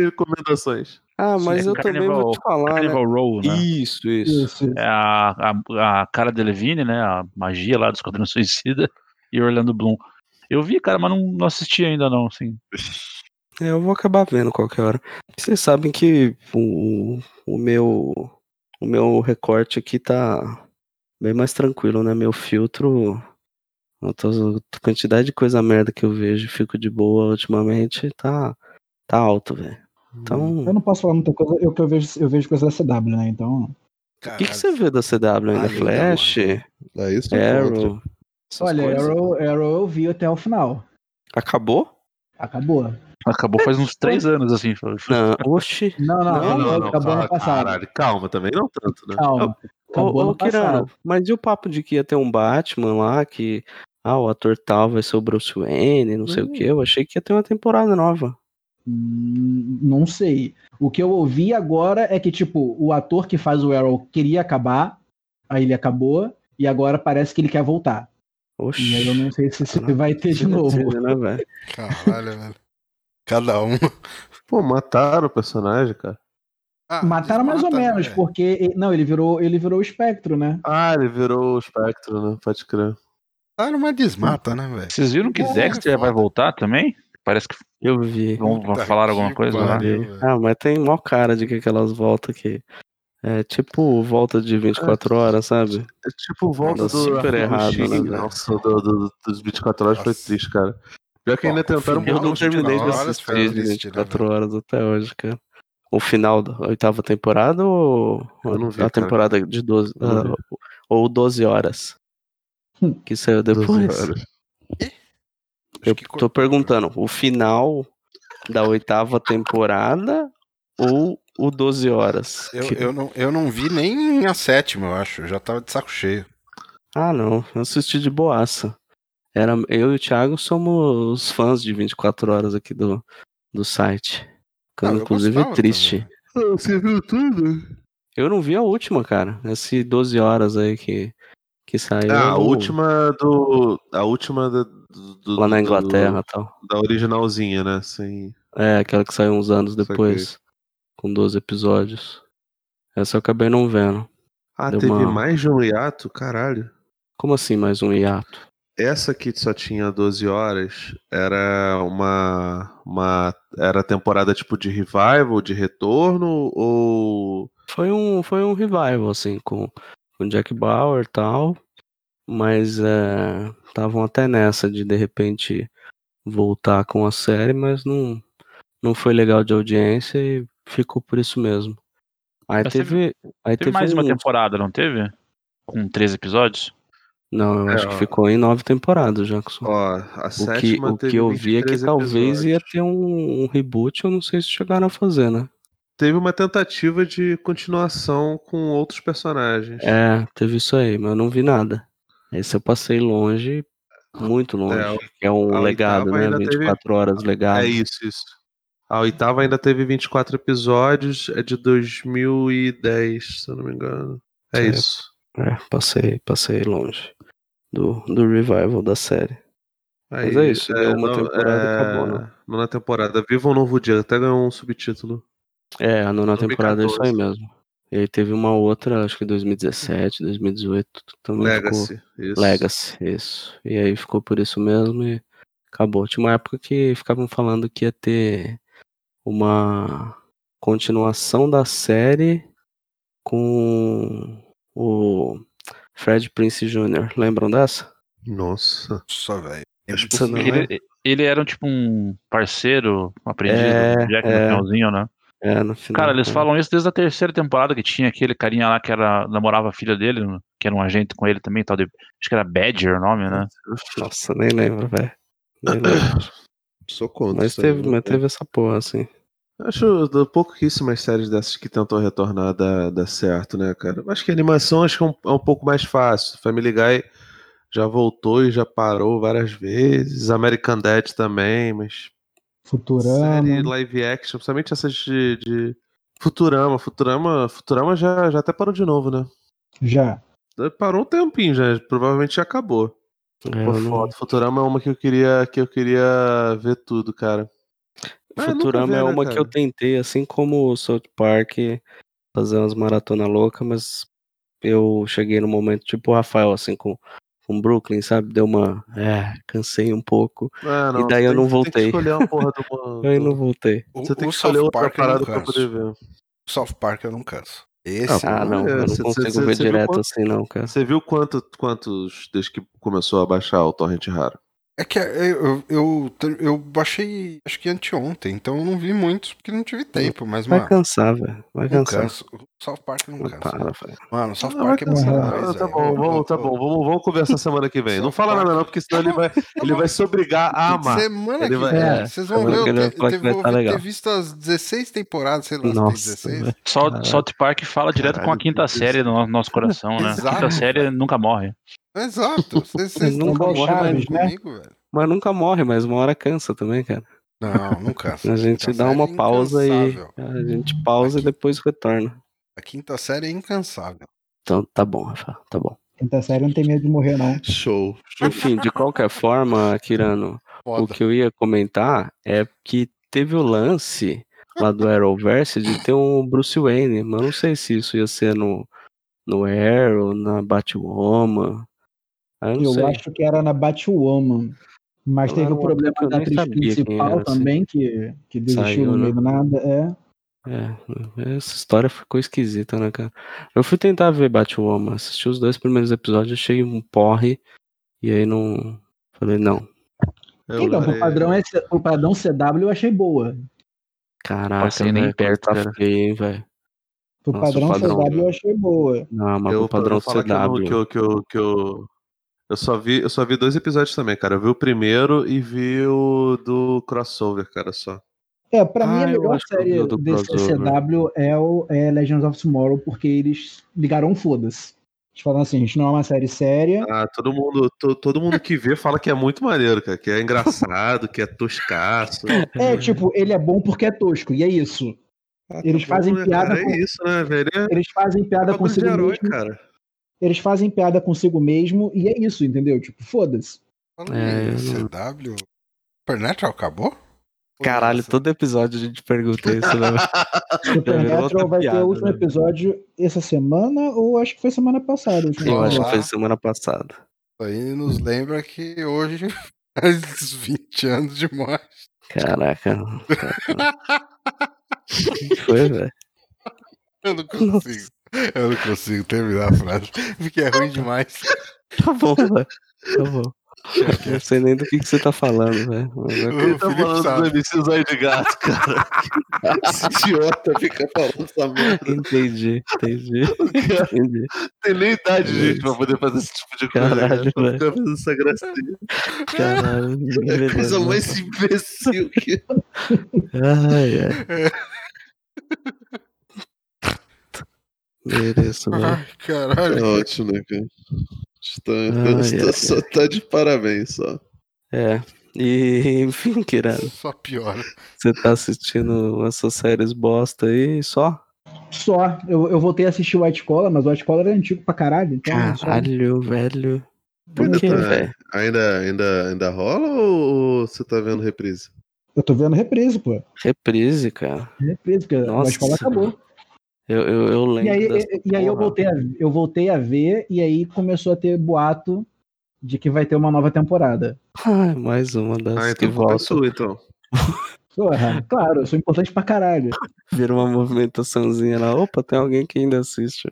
recomendações. Ah, mas Sim, eu também vou te falar, né? Carnival Row, né? Isso, isso. Isso. É a, a, a cara de Levine, né? A magia lá do Esquadrão Suicida e Orlando Bloom. Eu vi, cara, mas não, não assisti ainda, não, assim. É, eu vou acabar vendo qualquer hora. Vocês sabem que o, o meu o meu recorte aqui tá bem mais tranquilo, né? Meu filtro, a quantidade de coisa merda que eu vejo e fico de boa ultimamente tá tá alto, velho. Então, Eu não posso falar muita coisa, eu que eu vejo, eu vejo coisa da CW, né? Então. o que, que você vê da CW ainda? Flash, É isso que eu conto. Arrow, essas Olha, coisas? Arrow, Arrow eu vi até o final. Acabou? Acabou. Acabou faz uns três anos, assim. Não, oxi. Não, não, Não, acabou, Não, não, acabou calma, ano passado. caralho, calma também, não tanto, né? Calma. Acabou Ô, ô ano Kirano, mas e o papo de que ia ter um Batman lá, que ah, o ator tal vai ser o Bruce Wayne, não sei o que. Eu achei que ia ter uma temporada nova. Hum, Não sei. O que eu ouvi agora é que, tipo, o ator que faz o Arrow queria acabar, aí ele acabou, e agora parece que ele quer voltar. Oxi. E aí eu não sei se, Não, vai ter de novo. né, velho? Caralho, velho. Cada um. Pô, mataram o personagem, cara. Ah, Mataram mais ou desmata, menos, né? porque. Não, ele virou, ele virou o espectro, né? Ah, ele virou o espectro, né? Pode crer. Mataram, mas desmata, né, velho? Vocês viram que Porra, Dexter vai foda. voltar também? Parece que Eu vi. vão, falar alguma coisa lá. velho. Ah, mas tem mó cara de que aquelas voltas que. É tipo volta de 24 horas, sabe? É tipo volta Tá do super Arthur errado, né, velho? Nossa, do, do- dos 24 horas foi Nossa. triste, cara. Pior que ainda tentaram final Eu não terminei de 24 horas assistir foi de triste, né, 24 velho? horas até hoje, cara. O final da oitava temporada ou Eu não vi, a cara. temporada de 12 Eu não vi. ah, ou 12 horas? Hum. Que saiu 12 depois. horas. Eu tô perguntando, o final da oitava temporada ou o 12 horas? Eu, Que- eu, não, eu não vi nem a sétima, eu acho. Eu já tava de saco cheio. Ah, não, eu assisti de boaça. Era, eu e o Thiago somos fãs de 24 horas aqui do, do site. Ah, eu Inclusive é triste. também. Ah, Você viu tudo? Eu não vi a última, cara. Esse 12 horas aí que, que saiu. Ah, a última do. A última do, do- Lá na Inglaterra e tal. Da originalzinha, né? Sem. É, aquela que saiu uns anos Saquei. depois. Com 12 episódios. Essa eu acabei não vendo. Ah, Deu teve uma- mais de um hiato? Caralho. Como assim mais um hiato? Essa que só tinha 12 horas era uma. uma era temporada tipo de revival, de retorno? Ou. Foi um, foi um revival, assim, com, com Jack Bauer e tal. Mas estavam até nessa de de repente voltar com a série, mas não, não foi legal de audiência e ficou por isso mesmo. Aí Mas teve. aí Teve teve mais uma um- temporada, não teve? Com 13 episódios? Não, eu É, acho que ó. ficou em nove temporadas, Jackson. Ó, a O que, o teve que eu vi é que 23 talvez ia ter um, um reboot, eu não sei se chegaram a fazer, né? Teve uma tentativa de continuação com outros personagens. É, teve isso aí, mas eu não vi nada. Esse eu passei longe, muito longe. É, o- que é um legado, né? ainda teve- 24 horas legado. É isso, isso. A oitava ainda teve 24 episódios, é de 2010, se eu não me engano. É É. isso. É, passei, passei longe do, do revival da série. Aí, Mas é isso, deu uma não- temporada é, acabou, né? Nona temporada. Viva um Novo Dia, até ganhou um subtítulo. É, a nona 2014. temporada é isso aí mesmo. E aí teve uma outra, acho que 2017, 2018, também ficou. Legacy. Isso. Legacy, isso. E aí ficou por isso mesmo e acabou. Tinha uma época que ficavam falando que ia ter uma continuação da série com o Fred Prince Jr. Lembram dessa? Nossa. Só, velho. Não é? Ele, ele era tipo um parceiro, um aprendiz É, do Jack é. no finalzinho, né? É, no final. Cara, eles é. falam isso desde a terceira temporada que tinha aquele carinha lá que era, namorava a filha dele, que era um agente com ele também, tal de, acho que era Badger o nome, né? Nossa, nem lembro, velho. Sou contra. Mas aí, teve, não mas teve essa porra, assim. Acho do pouquíssimas séries dessas que tentou retornar dá, dá certo, né, cara? Acho que a animação acho que é um, é um pouco mais fácil. Family Guy já voltou e já parou várias vezes. American Dad também, mas Futurama. série live action, principalmente essas de, de Futurama, Futurama, Futurama já, já até parou de novo, né? Já. Parou um tempinho já, provavelmente já acabou. É, Pô, eu não-. Futurama é uma que eu queria, que eu queria ver tudo, cara. Ah, Futurama vi, é né, uma que eu tentei, assim como o South Park, fazer umas maratonas loucas, mas eu cheguei no momento tipo o Rafael, assim, com, com Brooklyn, sabe? Deu uma. É, cansei um pouco. Ah, não, e daí eu não você Tem voltei. que escolher uma porra de uma. Aí não voltei. O, Você tem o que escolher South outra Park eu parada pra poder ver. O South Park eu não canso. Esse, Ah, não, é, eu não cê- consigo cê- ver cê direto quanto- assim, não, cara. Você viu quanto, quantos desde que começou a baixar o Torrent Raro? É que eu, eu, eu baixei, acho que anteontem, então eu não vi muitos porque não tive tempo, mas, Vai mano, cansar, velho. Vai não cansar. canso. O South Park não cansa. Para, velho. Mano, o South Park é vai Ah, tá bom, Eu- vamos, eu- tá bom. Vamos, vamos conversar semana que vem. Não fala nada não, porque senão ele vai, ele vai se obrigar a amar. Semana Ele que vai- vem, é, vocês vão semana ver, que eu, ele vai te, eu vai vou tá ter legal. visto as 16 temporadas, sei lá, Nossa, 16. velho. Só. South Park fala direto com a quinta série do no- nosso coração, né? Exato, Quinta série nunca morre. Exato. Vocês vocês Nunca estão morre, morrendo mas, né? comigo, velho. Mas nunca morre, mas uma hora cansa também, cara. Não, não cansa. A gente dá uma é pausa e a gente pausa e Aqui- depois retorna. A quinta série é incansável. Então tá bom, Rafa, tá bom. Quinta série não tem medo de morrer, não. Show. Enfim, de qualquer forma, Kirano, o Foda. que eu ia comentar é que teve o lance lá do Arrowverse de ter um Bruce Wayne, mas não sei se isso ia ser no, no Arrow, na Batwoman. Aí eu Eu acho que era na Batwoman. Mas teve o problema da atriz principal era, assim. também, que, que desistiu no né? meio do nada. É. É, essa história ficou esquisita, né, cara? Eu fui tentar ver Batwoman, assisti os dois primeiros episódios, achei um porre, e aí não. Falei, não. Eu então, pro lerei- padrão, S- pro padrão CW eu achei boa. Caraca, Passei nem perto, tá cara. feio, hein, velho. Pro Nossa, o padrão, padrão, CW eu achei boa. Não, mas eu, o padrão eu falar que eu, não- CW. que eu, que eu, que eu, eu só vi, eu só vi dois episódios também, cara. Eu vi o primeiro e vi o do crossover, cara, só. É, pra mim Ah, a eu melhor série o do desse. CW é, o, é Legends of Tomorrow, porque eles ligaram foda-se. Eles falaram assim, a gente não é uma série séria. Ah, todo mundo, to- todo mundo que vê fala que é muito maneiro, cara, que é engraçado, que é toscaço. É, tipo, ele é bom porque é tosco, e é isso. Ah, Eles tá bom, fazem né, piada cara? com- É isso, né, velho? É Eles fazem piada de consigo herói, mesmo. cara. Eles fazem piada consigo mesmo, e é isso, entendeu? Tipo, foda-se. É, CW. Supernatural acabou? Caralho, Nossa. todo episódio a gente pergunta isso, né? Supernatural vai ter piada, o último né? episódio essa semana, ou acho que foi semana passada. Eu acho que foi semana passada. Isso aí nos lembra que hoje faz 20 anos de morte. Caraca. O que foi, velho? Eu não consigo. Eu não consigo terminar a frase. Porque é ruim demais. Tá bom, velho. Tá bom. Não sei nem do que, que você tá falando, velho. Mas é Ele tá falando sabe. do MC Zóio de Gato, cara. Esse idiota fica falando essa merda. Entendi, entendi. Entendi. Não tem nem idade, gente, pra poder fazer esse tipo de coisa. Caralho, cara. Pra velho. ficar fazendo essa gracinha. Caralho. É a coisa beleza. mais imbecil que. Ai, ai. Mereço, velho. Ai, caralho. É ótimo, né, cara? Está, está- ai, só tá de parabéns, só. É. E, enfim, Kirano, Só piora. você tá assistindo essas séries bosta aí só? Só, eu, eu voltei a assistir o White Collar, mas o White Collar é antigo pra caralho, então. é só- Caralho, velho. Por Ainda, que, tá- velho? ainda, ainda, ainda rola ou você tá vendo reprise? Eu tô vendo reprise, pô. Reprise, cara. Reprise, porque o Nossa. White Collar acabou. Eu, eu, eu lembro E aí, dessa e, aí eu, voltei a, eu voltei a ver, e aí começou a ter boato de que vai ter uma nova temporada. Ai, mais uma das Ah, que então volta. sua, então. Porra, claro, eu sou importante pra caralho. Vira uma movimentaçãozinha lá. Opa, tem alguém que ainda assiste.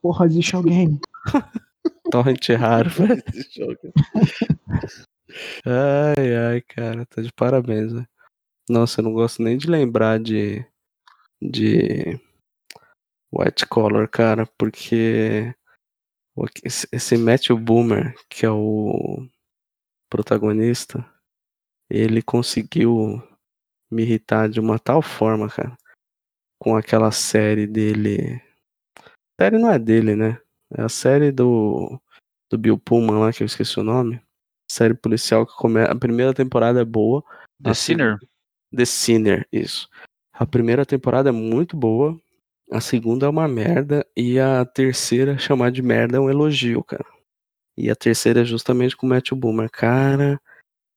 Porra, existe alguém. Torrent raro, velho. Ai, ai, cara, tá de parabéns, velho. Nossa, eu não gosto nem de lembrar de. de. White Collar, cara, porque. Esse, Matthew Boomer, que é o protagonista, ele conseguiu me irritar de uma tal forma, cara, com aquela série dele. série não é dele, né? É a série do. do Bill Pullman lá, que eu esqueci o nome série policial que come... a primeira temporada é boa. The a Sinner? The Sinner, isso. A primeira temporada é muito boa, a segunda é uma merda e a terceira chamar de merda é um elogio, cara. E a terceira é justamente com o Matthew Boomer. Cara,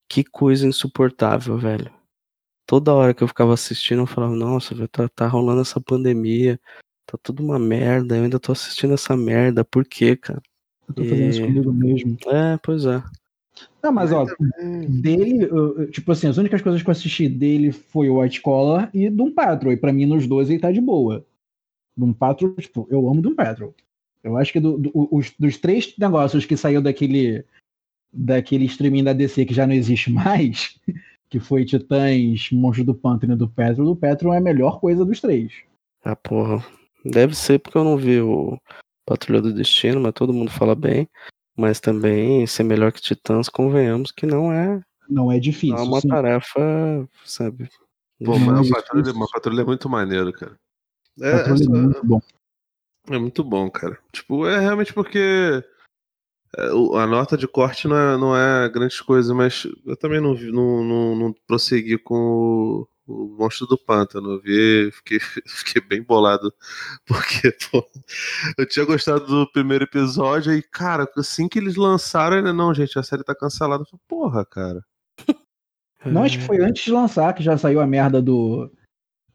que coisa insuportável, velho. Toda hora que eu ficava assistindo, eu falava, nossa, velho, tá, tá rolando essa pandemia, tá tudo uma merda, eu ainda tô assistindo essa merda, por quê, cara? Eu tô fazendo isso E- comigo mesmo. É, pois é. Não, mas ó, dele, eu- tipo assim, as únicas coisas que eu assisti dele foi o White Collar e Doom Patrol. E pra mim, nos dois, ele tá de boa. Doom Patrol, tipo, eu amo Doom Patrol. Eu acho que do- do- os- dos três negócios que saiu daquele, daquele streaming da DC que já não existe mais, que foi Titãs, Monstro do Pântano e do Patrol, do Patrol é a melhor coisa dos três. Ah, porra. Deve ser porque eu não vi o Patrulha do Destino, mas todo mundo fala bem. Mas também ser melhor que Titãs, convenhamos que não é, Não é não difícil. é uma sim. tarefa, sabe? Pô, Não mas é a patrulha, uma patrulha é muito maneiro, cara. É, é muito bom. é muito bom, cara. Tipo, é realmente porque é, a nota de corte não é, não é grande coisa, mas eu também não, vi- não, não, não prossegui com o, o Monstro do Pântano. Eu vi, fiquei, fiquei bem bolado, porque, pô, eu tinha gostado do primeiro episódio e, cara, assim que eles lançaram, ainda não, gente, a série tá cancelada. Eu falei, Porra, cara. Não, acho que foi antes de lançar que já saiu a merda do,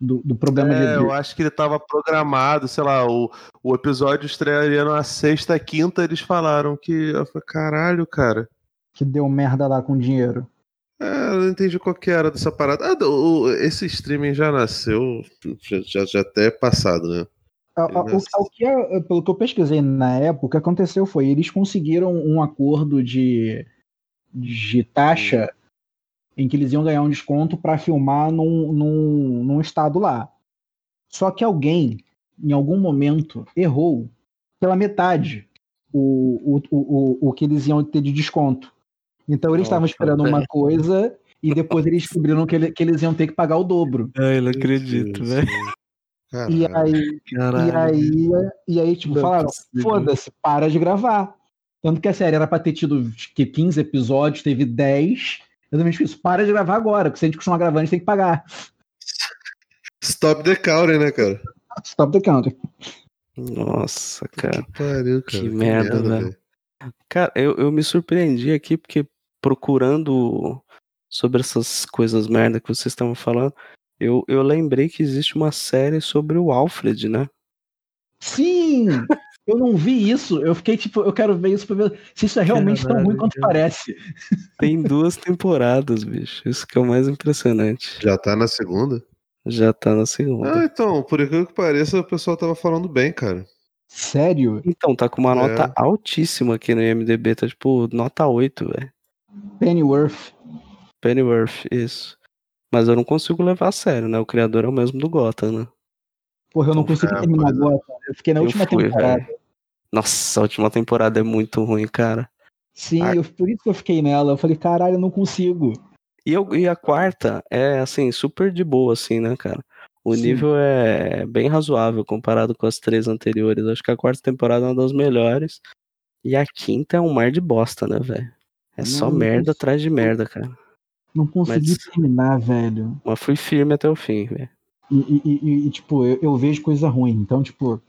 do, do problema É, de. eu acho que ele tava programado, sei lá, o, o episódio estrearia na sexta, quinta, eles falaram que. Eu falei, caralho, cara. que deu merda lá com dinheiro. É, eu não entendi qual que era dessa parada. Ah, o- esse streaming já nasceu, já, já, até é passado, né? O, o que pelo que eu pesquisei na época, o que aconteceu foi eles conseguiram um acordo de, de taxa em que eles iam ganhar um desconto para filmar num, num, num estado lá. Só que alguém, em algum momento, errou pela metade o, o, o, o, o que eles iam ter de desconto. Então eles estavam esperando uma coisa e depois eles descobriram que, ele- que eles iam ter que pagar o dobro. Ai, não acredito, velho. E aí, Caralho. E aí, e aí tipo, Não é falaram, foda-se, para de gravar. Tanto que a série era pra ter tido que 15 episódios, teve 10. Exatamente isso, para de gravar agora, porque se a gente continuar gravando, a gente tem que pagar. Stop the counting, né, cara? Stop the counter. Nossa, cara. Que pariu, cara. Que merda, velho. Cara, eu, eu me surpreendi aqui porque procurando sobre essas coisas merda que vocês estavam falando, eu, eu lembrei que existe uma série sobre o Alfred, né? Sim! Eu não vi isso. Eu fiquei tipo, eu quero ver isso pra ver se isso é realmente tão ruim quanto Caralho. parece. Tem duas temporadas, bicho. Isso que é o mais impressionante. Já tá na segunda? Já tá na segunda. Ah, então, por incrível que pareça, o pessoal tava falando bem, cara. Sério? Então, tá com uma É. nota altíssima aqui no IMDB, tá tipo nota 8, velho. Pennyworth. Pennyworth, isso. Mas eu não consigo levar a sério, né? O criador é o mesmo do Gotham, né? Porra, eu não consegui É, terminar é. agora. Eu fiquei na Eu última fui, temporada. velho. Nossa, a última temporada é muito ruim, cara. Sim, Ah. eu- por isso que eu fiquei nela. Eu falei, caralho, eu não consigo. E, eu- e a quarta é, assim, super de boa, assim, né, cara? O Sim. nível é bem razoável comparado com as três anteriores. Acho que a quarta temporada é uma das melhores. E a quinta é um mar de bosta, né, velho? É só Não merda consigo. atrás de merda, cara. Não consegui Mas- terminar, velho. Mas fui firme até o fim, velho. E, e- e- e, tipo, eu, eu vejo coisa ruim. Então, tipo,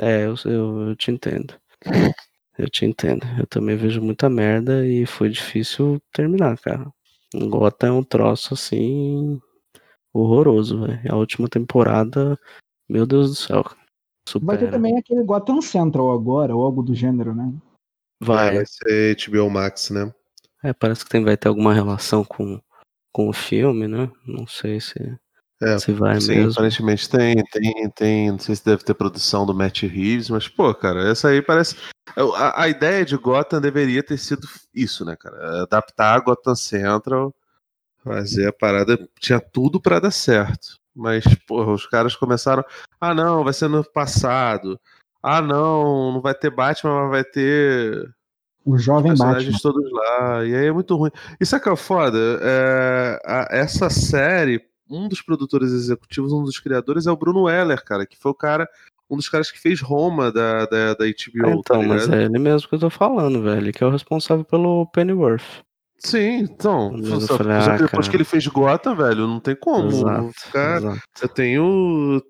É, eu, eu, eu te entendo. Eu te entendo. Eu também vejo muita merda e foi difícil terminar, cara. Gota é um troço assim horroroso, velho. A última temporada, meu Deus do céu. vai ter Supera. também aquele Gotham Central agora, ou algo do gênero, né? Vai. Vai ser HBO Max, né? É, parece que tem, vai ter alguma relação com, com o filme, né? Não sei se, É, se vai Sim, mesmo. aparentemente tem, tem, tem. Não sei se deve ter produção do Matt Reeves, mas, pô, cara, essa aí parece. A, a ideia de Gotham deveria ter sido isso, né, cara? Adaptar a Gotham Central, fazer a parada. Tinha tudo pra dar certo. Mas, porra, os caras começaram. Ah, não, vai ser no passado. Ah, não, não vai ter Batman, mas vai ter O jovem Batman. personagens todos lá. E aí é muito ruim. Isso é que é foda. É, a- essa série, um dos produtores executivos, um dos criadores é o Bruno Weller, cara, que foi o cara, um dos caras que fez Roma da, da, da HBO. Ah, então, tá mas é ele mesmo que eu tô falando, velho. Que é o responsável pelo Pennyworth. Sim, então. Só, falei, só ah, depois cara. que ele fez Gotham, velho, não tem como. Exato, ficar. exato, Eu tenho.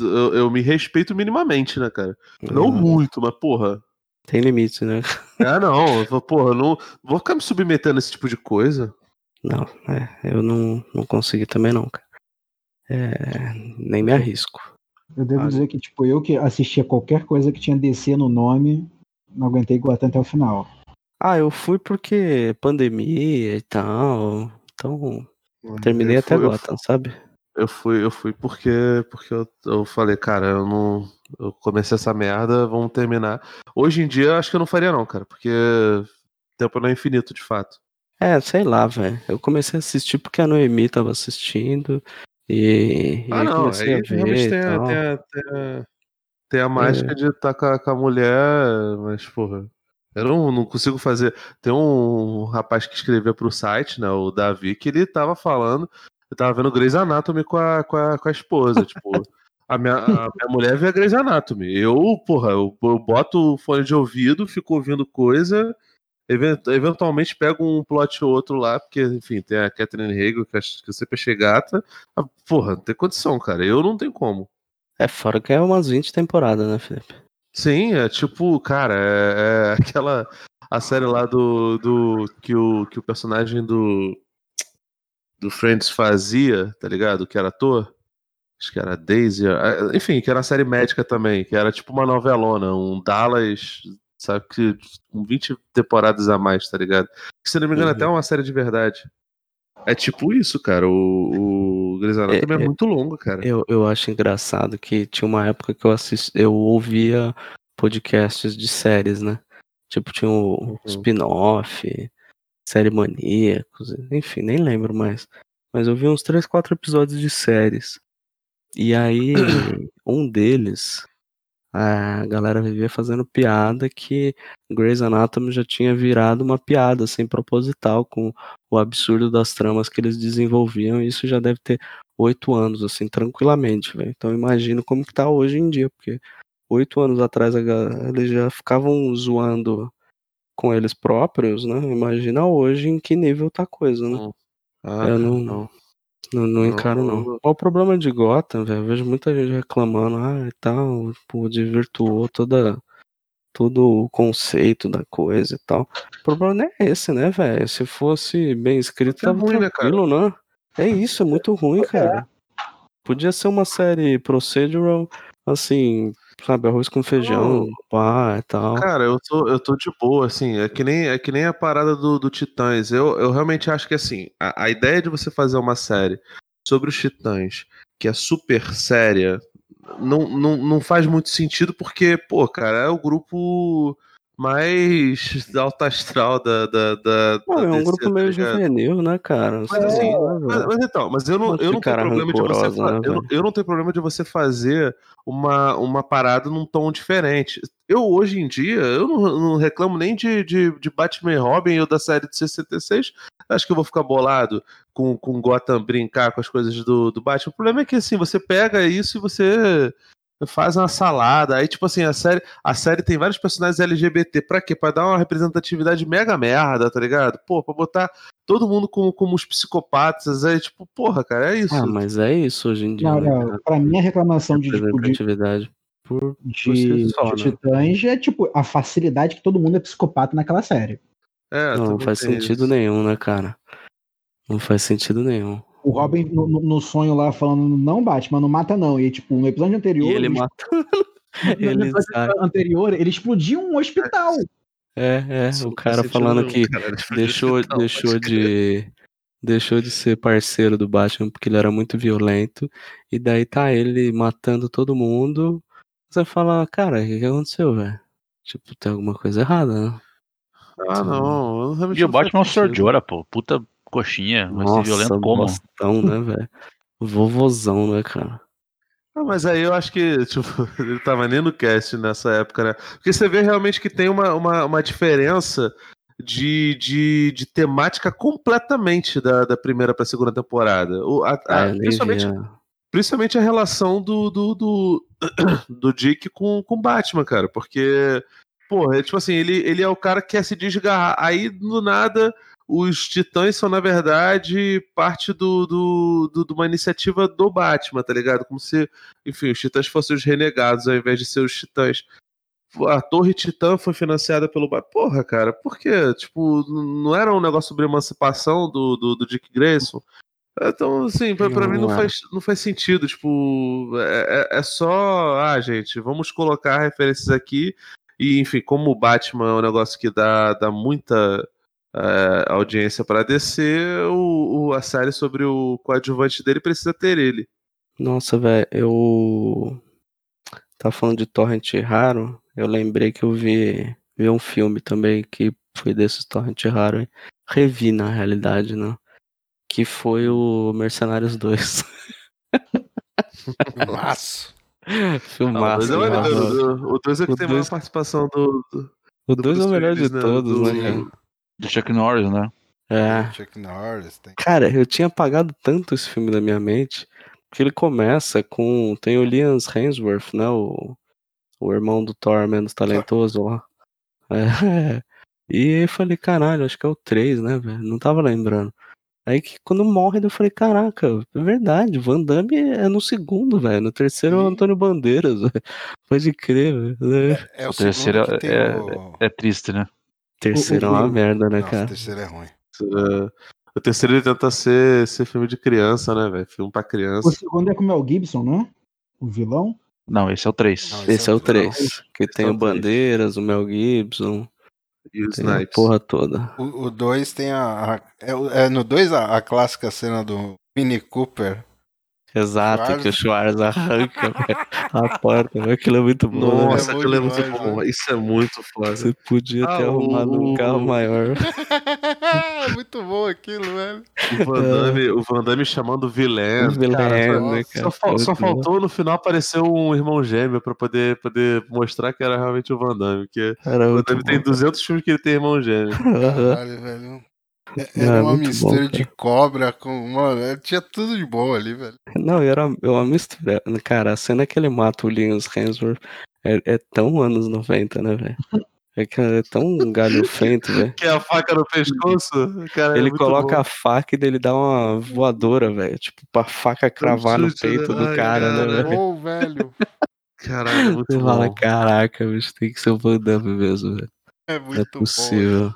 Eu, eu me respeito minimamente, né, cara? Não exato. muito, mas porra. Tem limite, né? Ah, não. Porra, não vou ficar me submetendo a esse tipo de coisa. Não, é, eu não, não consegui também não, cara. É, nem me arrisco. Eu devo Ah, dizer que, tipo, eu que assistia qualquer coisa que tinha DC no nome, não aguentei Gotham até o final. Ah, eu fui porque pandemia e tal. Então, terminei Eu até fui- eu Gotham, sabe? Eu fui, eu fui porque, porque eu, eu falei, cara, eu não. Eu comecei essa merda, vamos terminar. Hoje em dia, eu acho que eu não faria, não, cara, porque tempo não é infinito, de fato. É, sei lá, velho. Eu comecei a assistir porque a Noemi tava assistindo e, e Ah, aí não, comecei aí a ver e tem, a- tem, a, tem, a, tem a mágica de estar com, a, com a mulher, mas, porra, eu não, não consigo fazer. Tem um rapaz que escrevia pro site, né, o Davi, que ele tava falando, eu tava vendo Grey's Anatomy com a, com a, com a esposa, tipo. A minha, a minha mulher vê a Grey's Anatomy. Eu, porra, eu, eu boto o fone de ouvido, fico ouvindo coisa, eventualmente pego um plot ou outro lá, porque, enfim, tem a Catherine Hagel, que, que eu sempre achei gata. Ah, Porra, não tem condição, cara. Eu não tenho como. É, fora que é umas 20 temporadas, né, Felipe? Sim, é tipo, cara, é, é aquela. A série lá do. do que, o, que o personagem do. Do Friends fazia, tá ligado? Que era ator. Acho que era Daisy. ah, Enfim, que era uma série médica também, que era tipo uma novelona, um Dallas, sabe? Que, com 20 temporadas a mais, tá ligado? Que se não me engano, Uhum. até é uma série de verdade. É tipo isso, cara. O, o Grey's Anatomy é, É, é- muito longo, cara. Eu, eu acho engraçado que tinha uma época que eu assisti, eu ouvia podcasts de séries, né? Tipo, tinha o Uhum. spin-off, série maníacos, enfim, nem lembro mais. Mas eu vi uns 3, 4 episódios de séries. E aí, um deles, a galera vivia fazendo piada que Grey's Anatomy já tinha virado uma piada, assim, proposital, com o absurdo das tramas que eles desenvolviam, e isso já deve ter oito anos, assim, tranquilamente, velho. Então imagino como que tá hoje em dia, porque oito anos atrás eles já ficavam zoando com eles próprios, né? Imagina hoje em que nível tá a coisa, né? Ah, eu não, não. Não, não encaro, Não. Qual o problema de Gotham, velho? Eu vejo muita gente reclamando, ah, e tal, pô, desvirtuou toda, todo o conceito da coisa e tal. O problema não é esse, né, velho? Se fosse bem escrito, é tava ruim, né, tranquilo, né? É isso, é muito ruim, cara. Podia ser uma série procedural, assim, sabe, arroz com feijão, pá, e tal. Cara, eu tô, eu tô de boa, assim, é que nem, é que nem a parada do, do Titãs. Eu, eu realmente acho que, assim, a, a ideia de você fazer uma série sobre os Titãs, que é super séria, não, não, não faz muito sentido, porque, pô, cara, é o grupo mais alto astral da, da, da, Pô, da é um DC, grupo tá meio ligado? juvenil, né, cara? Mas, assim, mas, velho. mas então, mas eu não, eu não tenho problema de você né, eu, não- eu não tenho problema de você fazer uma, uma parada num tom diferente. Eu, hoje em dia, eu não, não reclamo nem de, de, de Batman e Robin ou da série de 66. Acho que eu vou ficar bolado com, com Gotham brincar com as coisas do, do Batman. O problema é que, assim, você pega isso e você faz uma salada. Aí, tipo assim, a série, a série tem vários personagens LGBT. Pra quê? Pra dar uma representatividade mega merda, tá ligado? Pô, pra botar todo mundo como, como os psicopatas. Aí, tipo, porra, cara, é isso. Ah, mas é isso hoje em dia, Não, né, cara? pra mim a reclamação de, tipo, de, Representatividade por, por de, si só, de né? Titãs é tipo a facilidade que todo mundo é psicopata naquela série. É, Não, não faz sentido isso. nenhum, né, cara? Não faz sentido nenhum. O Robin no, no- sonho lá falando, não Batman, não mata não. E tipo, no episódio anterior. E ele no- matando. no ele episódio sai. anterior, ele explodiu um hospital. É, é, o não cara falando que cara. Deixou, hospital, deixou de. Deixou de ser parceiro do Batman porque ele era muito violento. E daí tá ele matando todo mundo. Você fala, cara, o que, que aconteceu, velho? Tipo, tem alguma coisa errada, né? Ah, não. realmente E o não Batman é o Sr. pô. Puta coxinha. Vai ser violento como? bostão, né, velho? Vovozão, né, cara? Ah, mas aí eu acho que, tipo, ele tava nem no cast nessa época, né? Porque você vê realmente que tem uma, uma, uma diferença de, de, de temática completamente da, da primeira pra segunda temporada. O, a, a- nem principalmente, principalmente a relação do, do, do, do Dick com com Batman, cara. Porque, porra, é, tipo assim, ele, ele é o cara que quer se desgarrar. Aí, do nada, os titãs são, na verdade, parte do, do, do- de uma iniciativa do Batman, tá ligado? Como se, enfim, os titãs fossem os renegados ao invés de ser os titãs. a Torre Titã foi financiada pelo. Ba- Porra, cara, por quê? Tipo, não era um negócio sobre emancipação do, do, do Dick Grayson? Então, assim, pra, pra mim não Não faz, não faz sentido. Tipo, é, é- é só. Ah, gente, vamos colocar referências aqui. E, enfim, como o Batman é um negócio que dá, dá muita é, audiência pra descer, o, o- a série sobre o coadjuvante dele precisa ter ele. Nossa, velho, eu. Tá falando de torrent raro. Eu lembrei que eu vi, vi um filme também que foi desses torrent raro. hein? Revi, na realidade, né? Que foi o Mercenários 2. Maço. Não, o Filmaço. dois é o 2 é que O tem a dois- maior participação do. do O 2 é o melhor de né? todos, Do- né, cara? Do Chuck Norris, né? É. Chuck Norris. Tem... Cara, eu tinha apagado tanto esse filme da minha mente que ele começa com. Tem o Liam Hemsworth, né? O, o irmão do Thor menos talentoso lá. É. E eu falei, caralho, acho que é o 3, né, velho? Não tava lembrando. Aí que quando morre, eu falei, caraca, é verdade, Van Damme é no segundo, velho. No terceiro é o Sim. Antônio Bandeiras, velho. Pode crer, velho. É o, O terceiro tem é- o... É triste, né? Terceiro é uma o- merda, né, Não, o cara? terceiro é ruim. É, O terceiro ele tenta ser, ser filme de criança, né, velho? Filme pra O criança. segundo é com o Mel Gibson, né? O vilão. Não, esse é o 3. Não, Esse é o não. 3. Que tem é o o. Bandeiras, o Mel Gibson, E o tem a Snipes. porra toda. O 2 tem a. a- é, o- é no 2 a, a clássica cena do Mini Cooper. Exato, Schwarz- que o Schwarz arranca a porta. Aquilo é muito bom. Nossa, É aquilo é muito demais, bom. né? Isso é muito foda. Você podia Ah, ter arrumado um o- carro maior. é muito bom aquilo, velho. O Van Damme, o Van Damme chamando vilém. O vilém, cara, né? Só, fal- só faltou no final aparecer um irmão gêmeo pra poder, poder mostrar que era realmente o Van Damme. Porque Era o Van Damme tem bom. 200 filmes que ele tem irmão gêmeo. Caralho, velho. É- Era é uma bom, mistura cara. de cobra com. Mano, é- tinha tudo de bom ali, velho. Não, era é uma mistura. Cara, a cena que ele mata o Liam Hemsworth é, é tão anos 90, né, velho? É que é tão galhofento, velho. Que é a faca no pescoço, cara. é Ele muito coloca bom. a faca e dele dá uma voadora, velho. Tipo, pra faca cravar no né? peito do Ai, cara, né, cara. velho? Bom, velho. Caralho, é muito Você fala, bom. caraca, bicho, tem que ser o Van Damme mesmo, velho. É Não muito é bom.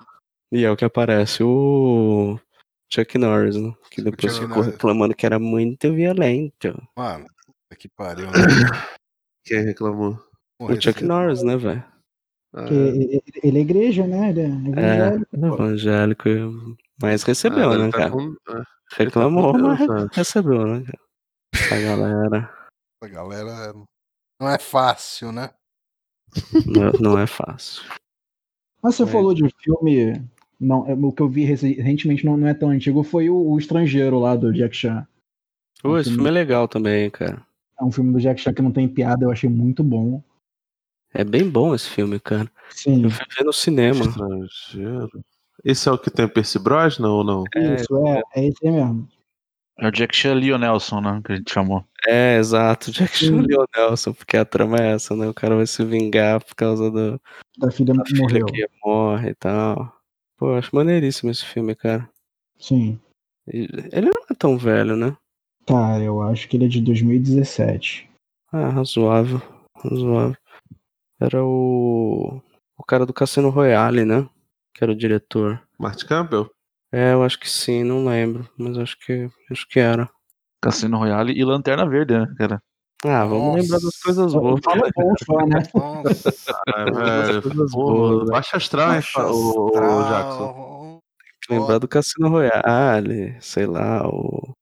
E é o que aparece o Chuck Norris, né? Que depois Chuck ficou Norris. reclamando que era muito violento. Mano, puta que pariu, né? Quem reclamou? Porra, O Chuck esse- Norris, né, velho? Ah, Que ele, ele é igreja, né? Ele é É, evangélico. é evangélico, mas recebeu, ah, né, tá cara? com- ah, Reclamou, tá mas Deus, né? recebeu, né, cara? Essa galera Essa galera não é fácil, né? não, é- não é fácil. Mas você É. falou de filme. Não, é, o que eu vi recentemente não, não é tão antigo, foi o, o Estrangeiro lá do Jack Chan. Pô, esse filme é legal também, cara. É um filme do Jack Chan que não tem piada, eu achei muito bom. É bem bom esse filme, cara. Sim, Eu fui ver no cinema. Estrangeiro. Esse é o que tem o Percy Brosnan ou não? isso, é, é esse aí mesmo. É o Jack Chan Nelson, né? Que a gente chamou. É, exato. Jack Chan Nelson, porque a trama é essa, né? O cara vai se vingar por causa do, Da filha da filha morreu. que morre e tal. Pô, eu acho maneiríssimo esse filme, cara. Sim. Ele não é tão velho, né? Cara, eu acho que ele é de 2017. Ah, razoável. Razoável. Era o. O cara do Cassino Royale, né? Que era o diretor. Martin Campbell? É, eu acho que sim, não lembro. Mas acho que acho que era. Cassino Royale e Lanterna Verde, né, cara? Ah, vamos Nossa. lembrar das coisas boas. Fala bom só, né? Nossa, Ah, As velho, coisas boas, né? baixa astral, hein, o, o. Jackson. Lembrar do Cassino Royale, sei lá, o,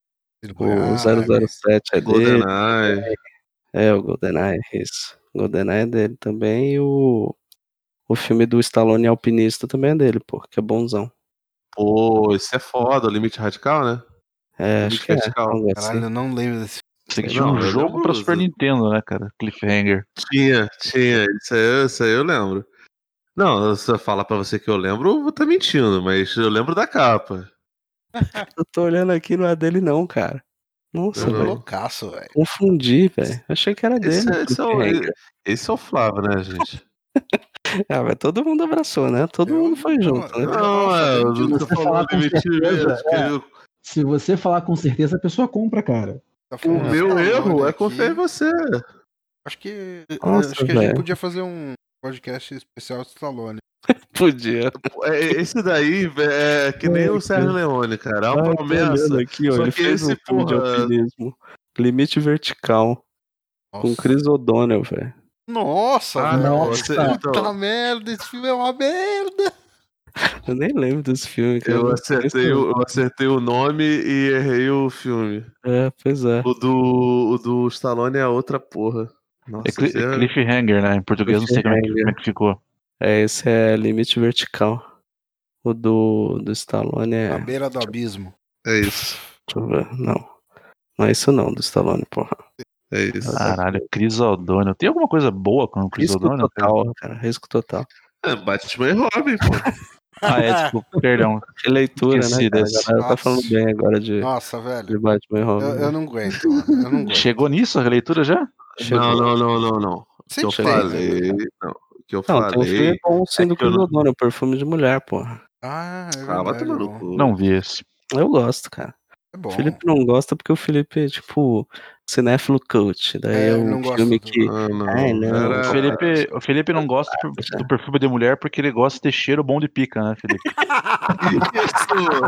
o Goiás. 007 é dele. GoldenEye. É, o GoldenEye, isso. O GoldenEye é dele também. E o, o filme do Stallone Alpinista também é dele, pô, que é bonzão. Pô, isso é foda, o Limite Radical, né? É, acho que é. Caralho, assim. eu não lembro desse que tinha não, um eu jogo do- Super Nintendo, né, cara? Cliffhanger. Tinha, tinha. Isso aí, isso aí eu lembro. Não, se eu falar pra você que eu lembro, eu vou estar mentindo, mas eu lembro da capa. Eu tô olhando aqui, não é dele não, cara. Nossa, Eu não. velho. loucaço, velho. Confundi, velho. Achei que era dele. Esse, é- esse é o, esse é o Flávio, né, gente? Ah, mas todo mundo abraçou, né? Todo Eu- mundo foi não, junto, né? eu- Não, é, falar com limite certeza, acho que é. eu- Se você falar com certeza, a pessoa compra, cara. Tá O meu Stallone erro é confiar em você. Acho que, Nossa, acho que a gente podia fazer um, podcast especial de Stallone. Podia. É, Esse daí é que nem o Sérgio Leone, cara. É uma promessa. aqui, ó, Só ele que fez um esse, de porra- alpinismo. Limite Vertical. Com Nossa, Chris O'Donnell, velho. Nossa, Ah, você- Puta então. merda, esse filme é uma merda. Eu nem lembro desse filme. cara. Eu acertei, eu acertei o nome e errei o filme. É, pois é. O do, o do Stallone é outra porra. Nossa, É cli- esse é- Cliffhanger, né? Em português não sei como é, que, como é que ficou. É, esse é Limite Vertical. O do, do Stallone é. À beira do abismo. é isso. Deixa eu ver. Não. Não é isso não, do Stallone, porra. É isso. Caralho, Chris O'Donnell. Tem alguma coisa boa com o Chris Risco total, cara. Risco total. É, Batman e Robin, pô. Ah, é, desculpa, perdão. Que leitura, Esqueci né? Cara? A desse. galera tá Nossa. falando bem agora de, Nossa, velho. de Batman e Robin. Eu, eu não aguento. Eu não aguento. Chegou nisso a releitura já? Chegou. Não, não, não, não, não. O que eu Sempre tem, falei. né? Não, o que eu Não, tem um falei. filme bom é do que eu Chris não- O'Donnell, Perfume de Mulher, porra. Ah, é Ah, vai verdade. tomar no cu. Não vi esse. Eu gosto, cara. É bom. O Felipe não gosta porque o Felipe é, tipo, cinéfilo coach. Daí É, é, um filme do- que... Ah, não. Ai, não. Era- O Felipe, o Felipe não gosta do- do perfume de mulher porque ele gosta de ter cheiro bom de pica, né, Felipe? Isso!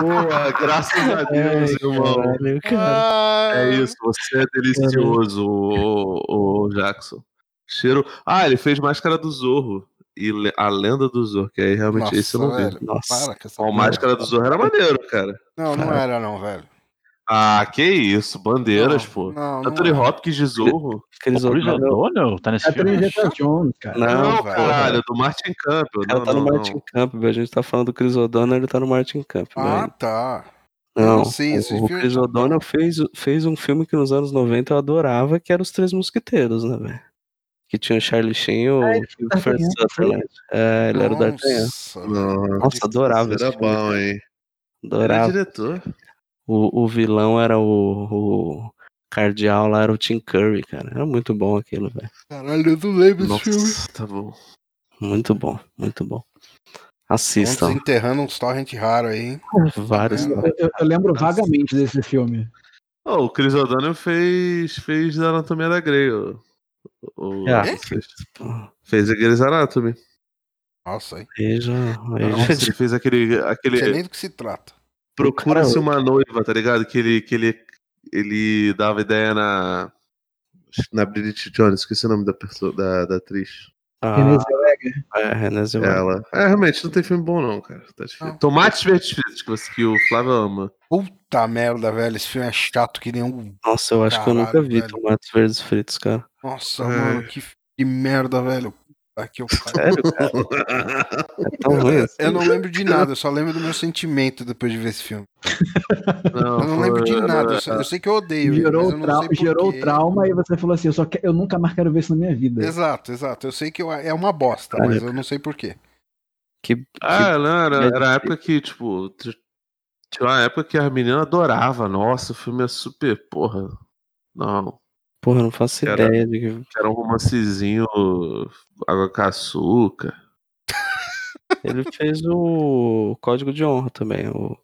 Boa, graças a Deus, irmão. Caralho, cara. É Ah, isso, você é delicioso, o, o Jackson. Cheiro. Ah, ele fez Máscara do Zorro. E a lenda do Zorro, que aí realmente Nossa, esse eu não vi. velho. Nossa. Porra. Máscara do Zorro era maneiro, cara. Não, não era não, velho. Ah, que isso, bandeiras, Não, pô. Não, não Anthony era. Hopkins de Zorro. Chris O Chris O'Donnell... O'Donnell tá nesse É filme? Zeta Jones, cara. Não, Não, velho. caralho, do Martin Campbell. O cara Não, tá não, no não. Martin Campbell. A gente tá falando do Chris O'Donnell, ele tá no Martin Campbell. Ah, ainda. tá. Não, sim, esse o, o Chris O'Donnell fez, fez um filme que nos anos 90 eu adorava, que era Os Três Mosquiteiros, né, velho? Que tinha o Charlie Sheen e o, Ah, D'Artagnan, Sutherland. É, ele era o D'Artagnan. Nossa. Nossa, Nossa, adorava Era esse filme, bom, hein? Adorava. diretor. O, o vilão era o, o cardeal lá, era o Tim Curry, cara. Era muito bom aquilo, velho. Caralho, eu não lembro desse filme. Nossa, tá bom. Muito bom, muito bom. Estão Assistam. desenterrando uns torrent raros aí, hein? Vários. Eu, eu- eu lembro vagamente desse filme. Oh, o Chris O'Donnell fez, fez da Anatomia da Grey. O, Ah. fez, fez a Grey's Anatomy. Nossa, aí. Veja, Nossa, veja. ele fez aquele. Não sei aquele nem do que se trata. Procura-se uma noiva, tá ligado? Que ele, que ele, ele dava ideia na. Na Bridget Jones, esqueci o nome da pessoa, da, da atriz. Renée Ah, Zellweger. é, René Zellweger. Ela. É, realmente, não tem filme bom, não, cara. Tá difícil. Não. Tomates verdes fritos, que, você, que o Flávio ama. Puta merda, velho. Esse filme é chato que nem um. Nossa, eu acho que eu nunca Caralho, vi velho. tomates verdes fritos, cara. Nossa, É. mano, que, que merda, velho. Aqui eu Sério, cara? É tão ruim assim. Eu não lembro de nada, eu só lembro do meu sentimento depois de ver esse filme. Não, Eu não lembro de nada, eu, só- eu sei que eu odeio Gerou, eu não trau- gerou trauma e você falou assim: eu, só que- eu nunca mais quero ver isso na minha vida. Exato, exato. Eu sei que eu- é uma bosta, mas eu não sei por quê. Que, que- Ah, não, era, que- era a época que, tipo, tinha uma época que as meninas adoravam. Nossa, o filme é super, porra. Não, porra, eu não faço Cara, ideia de que. que era um romancezinho água com açúcar. Ele fez o Código de Honra também, o,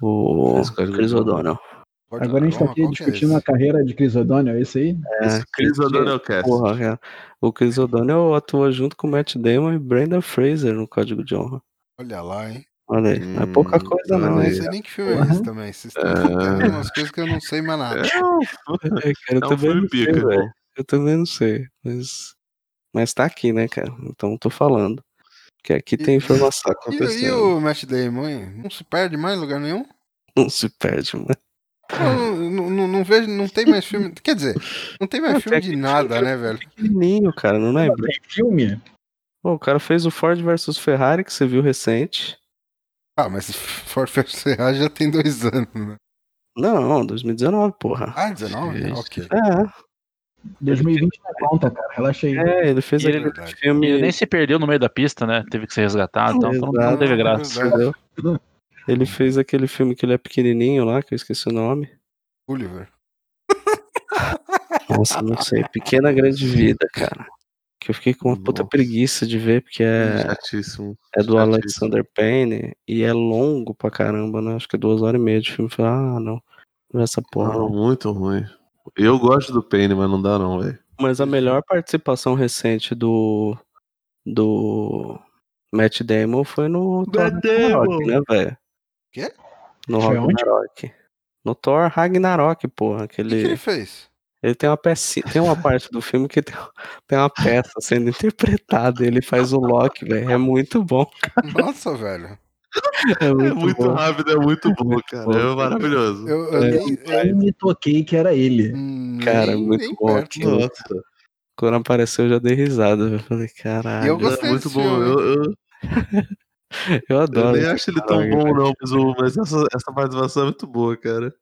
o Chris. O'Donnell. Agora a gente tá aqui qual que é discutindo a carreira de Chris O'Donnell, é isso aí? É, Esse Chris O'Donnell Cast. Porra, cara. O Chris O'Donnell atua junto com o Matt Damon e Brenda Fraser no Código de Honra. Olha lá, hein? Olha aí, não é pouca Hum, coisa Eu não, não hein? sei nem que filme é Porra. esse também. Vocês estão contando umas coisas que eu não sei mais nada. É, cara, eu É um também filme não sei, pica, velho. irmão. Eu também não sei, mas... Mas tá aqui, né, cara? Então tô falando. Que aqui tem E- informação E, e acontecendo. o Matt Damon, hein? Não se perde mais em lugar nenhum? Não se perde, mano. Não, não, não, não vejo, não tem mais filme. Quer dizer, não tem mais Não, filme tem de aquele nada, filme né, velho? Pequenininho, cara, não lembra? Tem filme? Pô, o cara fez o Ford versus Ferrari, que você viu recente. Ah, mas vs Ferrari já tem dois anos, né? Não, 2019, porra. Ah, 19? Isso. Ok. É, 2020 não conta, cara. Relaxa aí. é, ele fez ele- aquele Verdade. filme... Ele nem se perdeu no meio da pista, né? Teve que ser resgatado, então, então não teve graça. Entendeu? Ele fez aquele filme que ele é pequenininho lá, que eu esqueci o nome. Gulliver. Nossa, não sei. Pequena Grande Vida, cara. Que eu fiquei com uma puta Nossa. preguiça de ver, porque é, Chatíssimo. é do chatíssimo. Alexander Payne e é longo pra caramba, né? Acho que é duas horas e meia de filme. Eu Falei, ah, não. Não é essa porra, Não, muito ruim. Eu gosto do Paine, mas não dá não, velho. Mas a melhor participação recente do. do. Matt Damon foi no Thor Matt Ragnarok, né, velho? Quê? No? Ragnarok. No Thor Ragnarok, porra. O que, que Aquele. ele fez? Ele tem uma pecinha, tem uma parte do filme que tem, tem uma peça sendo interpretada, ele faz o Loki, velho. É muito bom. Nossa, velho. É muito, É muito rápido, é muito bom, cara. bom. É maravilhoso. Eu, eu É, nem, Eu me toquei que era ele. hum, Cara, nem- muito nem bom perto. Nossa, Quando apareceu, eu já dei risada. Eu falei, caralho. eu Eu, gostei é muito bom. filme. Eu, eu, eu adoro. nem acho ele tão bom, não, mas, o- mas essa, essa participação é muito boa, cara.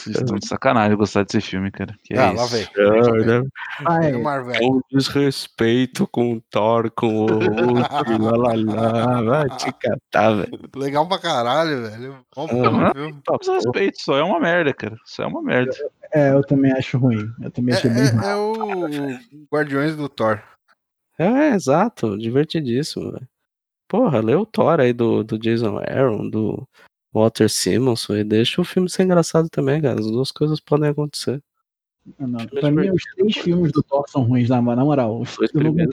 Vocês estão de sacanagem gostar desse filme, cara. Que é Ah, isso? lá vem. É, né? Ah, É é. É um desrespeito com o Thor, com o Hulk, lá, lá, lá. Vai te catar, velho. Legal pra caralho, velho. Bom Aham. filme. Os respeito, só é uma merda, cara. Só é uma merda. É, eu também acho ruim. Eu também achei bem É, ruim. é, é o Guardiões do Thor. É, exato. Divertidíssimo, velho. Porra, lê o Thor aí do, do Jason Aaron, do Walter Simonson e deixa o filme ser engraçado também, cara. As duas coisas podem acontecer. Não. Pra mim, os três filmes do Thor são ruins, na, moral. Os Eu não, ver,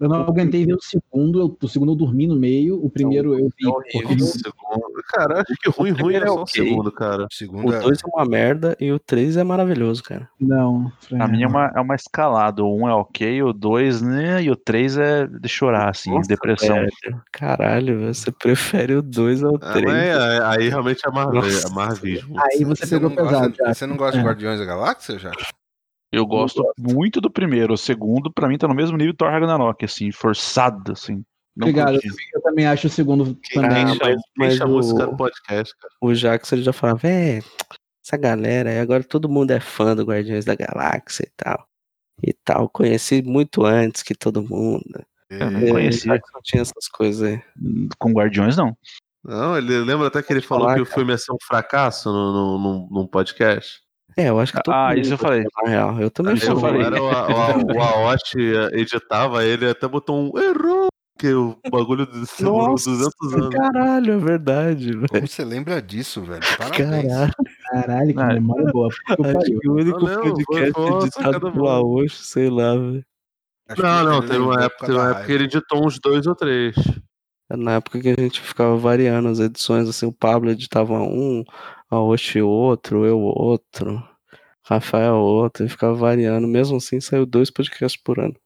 eu não aguentei ver o segundo. eu- o segundo eu dormi no meio. O primeiro eu vi. é horrível. O segundo. Cara, acho que ruim, ruim é é só o segundo, cara. O O segundo é... 2 é uma merda e o 3 é maravilhoso, cara. Não. Pra mim é uma, é uma escalada. O um é ok, o dois, né? E o três é de chorar, assim, Nossa, depressão. velho. Caralho, velho, você prefere o 2 ao Ah, 3. mas é- aí realmente é é Marvismo. Aí você, Você pegou não, pesado, gosta, já. você não gosta de É. Guardiões da Galáxia, já? Eu gosto muito do primeiro. O segundo, pra mim, tá no mesmo nível do Thor Ragnarok, assim, forçado, assim. Não Obrigado. Eu também acho o segundo também. Chama- mas- mas o- cara no podcast, cara? O Jackson ele já falava, é, essa galera, aí agora todo mundo é fã do Guardiões da Galáxia e tal. E tal, conheci muito antes que todo mundo. Eu não É, conhecia. O Jackson tinha essas coisas aí. Com Guardiões, não. Não, ele lembra até que ele falou falar, que o filme ia ser um fracasso no, no, num- num podcast? É, eu acho que todo Ah, mundo isso eu falei. Na real, eu também Isso eu falei. era o, o, o Aoshi editava ele até botou um errou, que o bagulho demorou Nossa, 200 anos. caralho, é verdade, velho. Como você lembra disso, velho? Parabéns. Caralho, Caralho, que Ah, memória boa. Acho que o único Não, foi- podcast foi uma editado pelo. Aoshi, sei lá, velho. Acho Não, não, teve uma época, teve uma época que ele editou uns dois ou três. É Na época que a gente ficava variando as edições, assim, o Pablo editava um, a Oshi outro, eu outro, Rafael outro, e ficava variando. Mesmo assim, saiu dois podcasts por ano.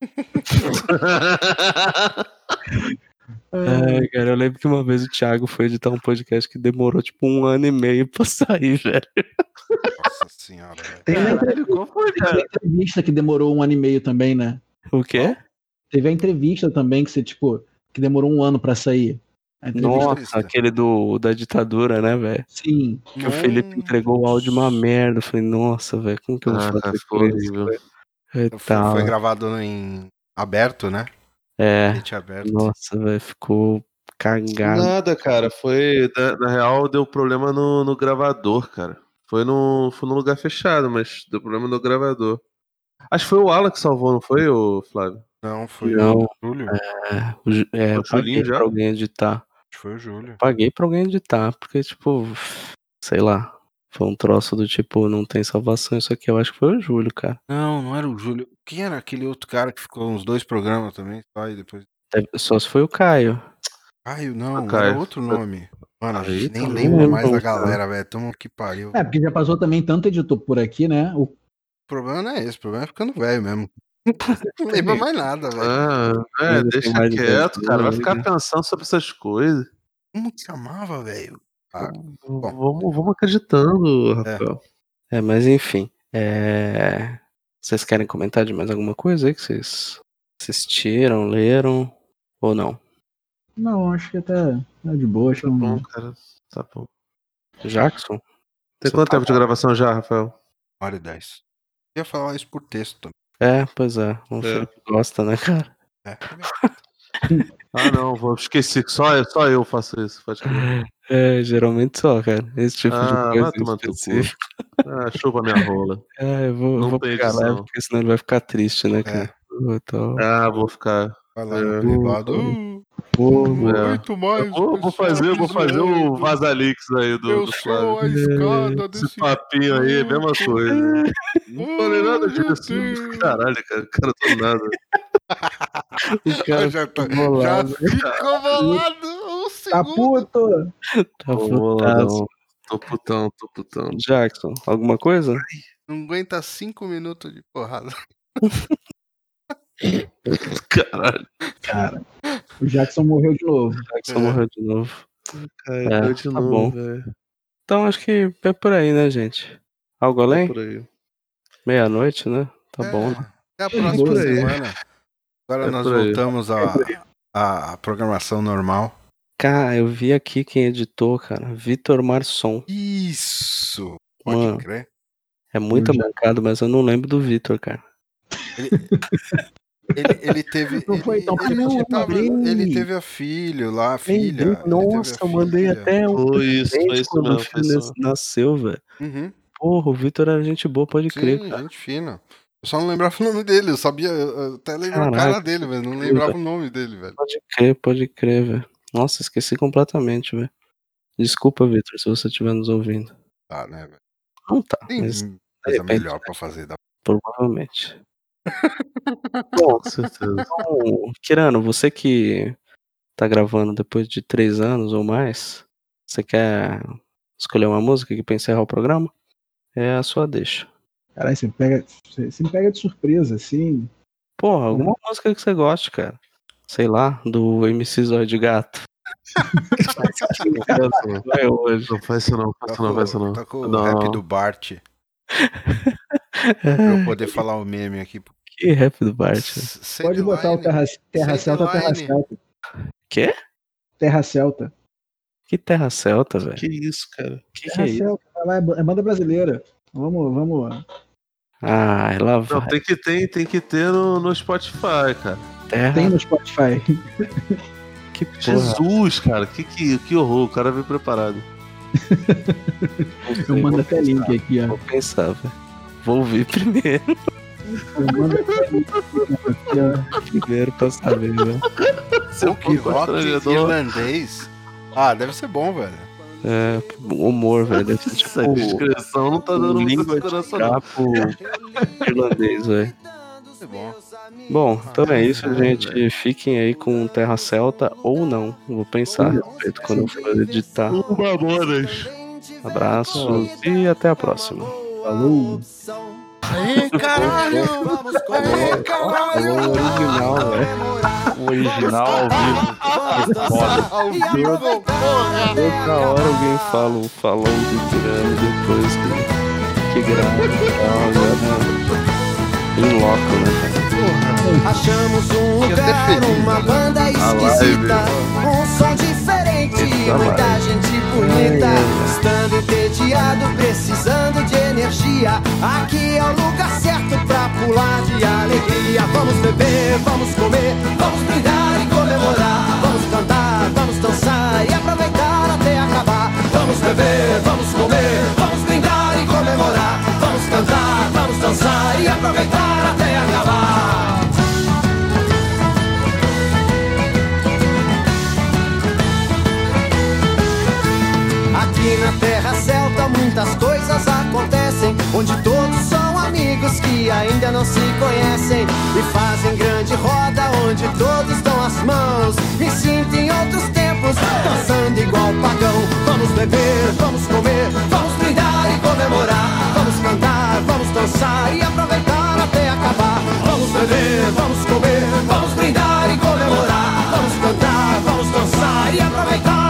É, cara, eu lembro que uma vez o Thiago foi editar um podcast que demorou tipo um ano e meio pra sair, velho. Nossa senhora, velho. Tem uma Caralho, qual foi, Teve a cara? entrevista que demorou um ano e meio também, né? O quê? Teve a entrevista também que você, tipo, que demorou um ano pra sair. Nossa, aquele do, da ditadura, né, velho? Sim. Que o Felipe entregou o áudio uma merda. Eu falei, nossa, velho, como que eu vou Ah, fazer foi isso? E Foi, gravado em aberto, né? É, aberto. nossa, velho, ficou cagado. Nada, cara. Foi. Na, na real, deu problema no, no gravador, cara. Foi no, foi num lugar fechado, mas deu problema no gravador. Acho que foi o Alan que salvou, não foi, o Flávio? Não, foi Não. o Júlio. É, o é, O Julinho já? pra alguém editar. Foi o Júlio. Paguei pra alguém editar, porque, tipo, sei lá, foi um troço do tipo, não tem salvação isso aqui. Eu acho que foi o Júlio, cara. Não, não era o Júlio. Quem era aquele outro cara que ficou uns dois programas também? Só e depois. Só se foi o Caio. Caio, não, Caio. era outro nome. Mano, a Aí gente nem tá lembra mais da galera, velho. Tamo que pariu. É, porque já passou também tanto editor por aqui, né? O O problema não é esse, o problema é ficando velho mesmo. Não lembra mais nada, velho. Ah, é, deixa de quieto, dez cara. Vai ficar né? pensando sobre essas coisas. Como que chamava, velho? Ah, Vamos, vamos acreditando, Rafael. É, mas enfim. é, Vocês querem comentar de mais alguma coisa aí que vocês assistiram, leram ou não? Não, acho que até tá de boa. Acho Tá que bom, não... cara. Tá bom. Jackson? Tem Você quanto tá tempo de gravação já, Rafael? hora e 10. Eu ia falar isso por texto também. É, pois é. O É. Felipe gosta, né, cara? É. Ah, não, vou esqueci que só, só eu faço isso. É, geralmente só, cara. Esse tipo Ah, de coisa específica. Ah, chupa minha rola. É, eu vou, eu Não vou pegar leve, porque senão ele vai ficar triste, né, cara? Eu tô- Ah, vou ficar. Vai lá É. no privado. É. Muito mais. Eu vou, vou fazer, vou fazer o Vazalix aí do, Eu do sou a escada Esse desse papinho aí, mesma coisa. Não falei nada disso. Caralho, cara, o cara tá nada. o cara já, tá, já bolado. ficou bolado um Tá segundo. puto! tá boladão. Tô putão, tô putão. Jackson, alguma coisa? Não aguenta cinco minutos de porrada. Caralho, Cara, o Jackson morreu de novo. Jackson É. morreu de novo. cara, É, deu de tá novo, bom. velho. Então acho que é por aí, né, gente? Algo além? Por aí. Meia-noite, né? Tá É, bom. né? Até a próxima semana. Agora É nós voltamos à, à programação normal. Cara, eu vi aqui quem editou, cara. Vitor Marçom. Isso! Pode Mano. crer. É muito mancado, mas eu não lembro do Vitor, cara. Ele, ele teve. Não ele, foi tão ele, não, tava- ele teve a filha lá, a filha. Lembrei. ele Nossa, a eu mandei filha. até um Foi isso, foi isso quando o mesmo. Foi filho nasceu, velho. Uhum. Porra, o Vitor era gente boa, pode crer, Sim, cara. gente fina. Eu só não lembrava o nome dele. Eu sabia, eu até lembrava a cara Caraca, dele, velho. Não lembrava o nome dele, velho. Pode crer, pode crer, velho. Nossa, esqueci completamente, velho. Desculpa, Vitor, se você estiver nos ouvindo. Tá, né, velho? Não tá, Tem mas coisa repente, melhor pra fazer. Da... provavelmente. Bom, Com certeza. então, Kirano, você que tá gravando depois de três anos ou mais, você quer escolher uma música aqui pra encerrar o programa? É a sua deixa. Caralho, você, pega, você, me pega de surpresa, assim. Porra, alguma música que você goste, cara. Sei lá, do MC Zóio de Gato. Não faz isso não. Não faz isso não, faz isso não, faz isso não. Tá com o Não. rap do Bart. Pra eu poder falar o meme aqui. Que rap do Bart. Pode botar o line. Terra, terra Celta, Terra line. Celta. Quê? Terra Celta. Que Terra Celta, velho? Que isso, cara. Que que é Terra isso? Celta, vai lá, é é banda brasileira. Vamos, vamos. Ah, lá Não, vai. tem que ter, tem que ter no, no Spotify, cara. Terra. Tem no Spotify. Que porra. Jesus, cara, que, que, que horror, o cara veio preparado. Não Eu mando até link aqui, ó. Vou pensar, velho. Vou ouvir primeiro, primeiro pra saber, velho. Seu constrangedor. irlandês. Ah, deve ser bom, velho. É, humor, velho. Deve ser Essa tipo descrição não tá dando língua de capo irlandês, velho. Deve ser bom. Bom, então é isso, Ah, gente. Fiquem aí com Terra Celta ou não. Vou pensar a respeito quando eu for editar. Um. Abraços e até a próxima. Falou. Aê, caralho! Aê, caralho! O original, velho. O original ao vivo. É foda. Ao vivo, porra! Outra hora alguém fala o falão do Tirano depois que, que grava e tal, agora em loco, né? Achamos um lugar, feliz, uma né? banda esquisita, um som diferente, muita live. gente bonita, estando entediado, precisando de energia. Aqui é o lugar certo pra pular de alegria. Vamos beber, vamos comer, vamos brindar e comemorar. Vamos cantar, vamos dançar e aproveitar até acabar. Vamos beber, vamos comer, vamos brindar e comemorar. Vamos cantar, vamos dançar e aproveitar até acabar. Aqui na terra celta muitas coisas acontecem Onde todos são amigos que ainda não se conhecem E fazem grande roda onde todos dão as mãos Me sinto em outros tempos, dançando igual pagão. Vamos beber, vamos comer, vamos brindar e comemorar. Vamos cantar, vamos dançar e aproveitar até acabar. Vamos beber, vamos comer, vamos brindar e comemorar. Vamos cantar, vamos dançar e aproveitar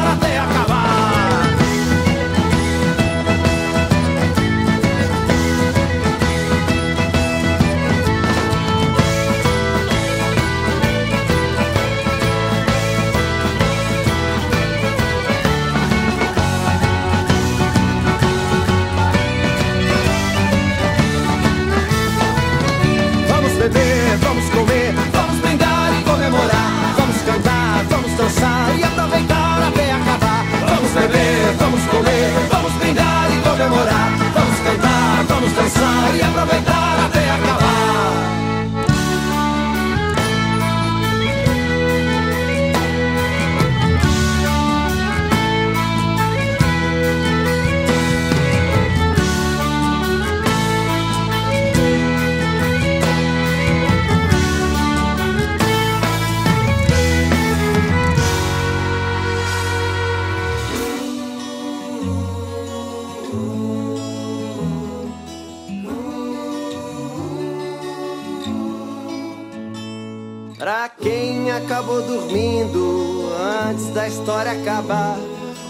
Pra quem acabou dormindo antes da história acabar,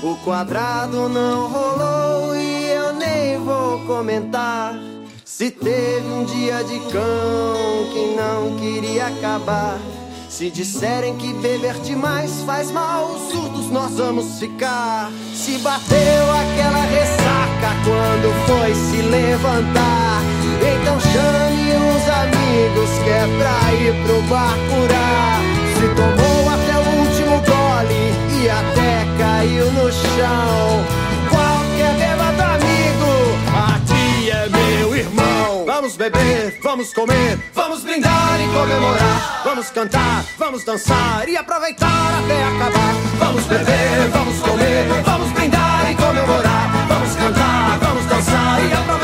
o quadrado não rolou e eu nem vou comentar. Se teve um dia de cão que não queria acabar. Se disserem que beber demais faz mal, surdos nós vamos ficar. Se bateu aquela ressaca quando foi se levantar, então chame os amigos que é pra ir pro bar curar. Se tomou até o último gole e até caiu no chão, qualquer bêbado amigo, aqui é meu irmão. Vamos beber, vamos comer, vamos brindar e comemorar. Vamos cantar, vamos dançar e aproveitar até acabar. Vamos beber, vamos comer, vamos brindar e comemorar. Vamos cantar, vamos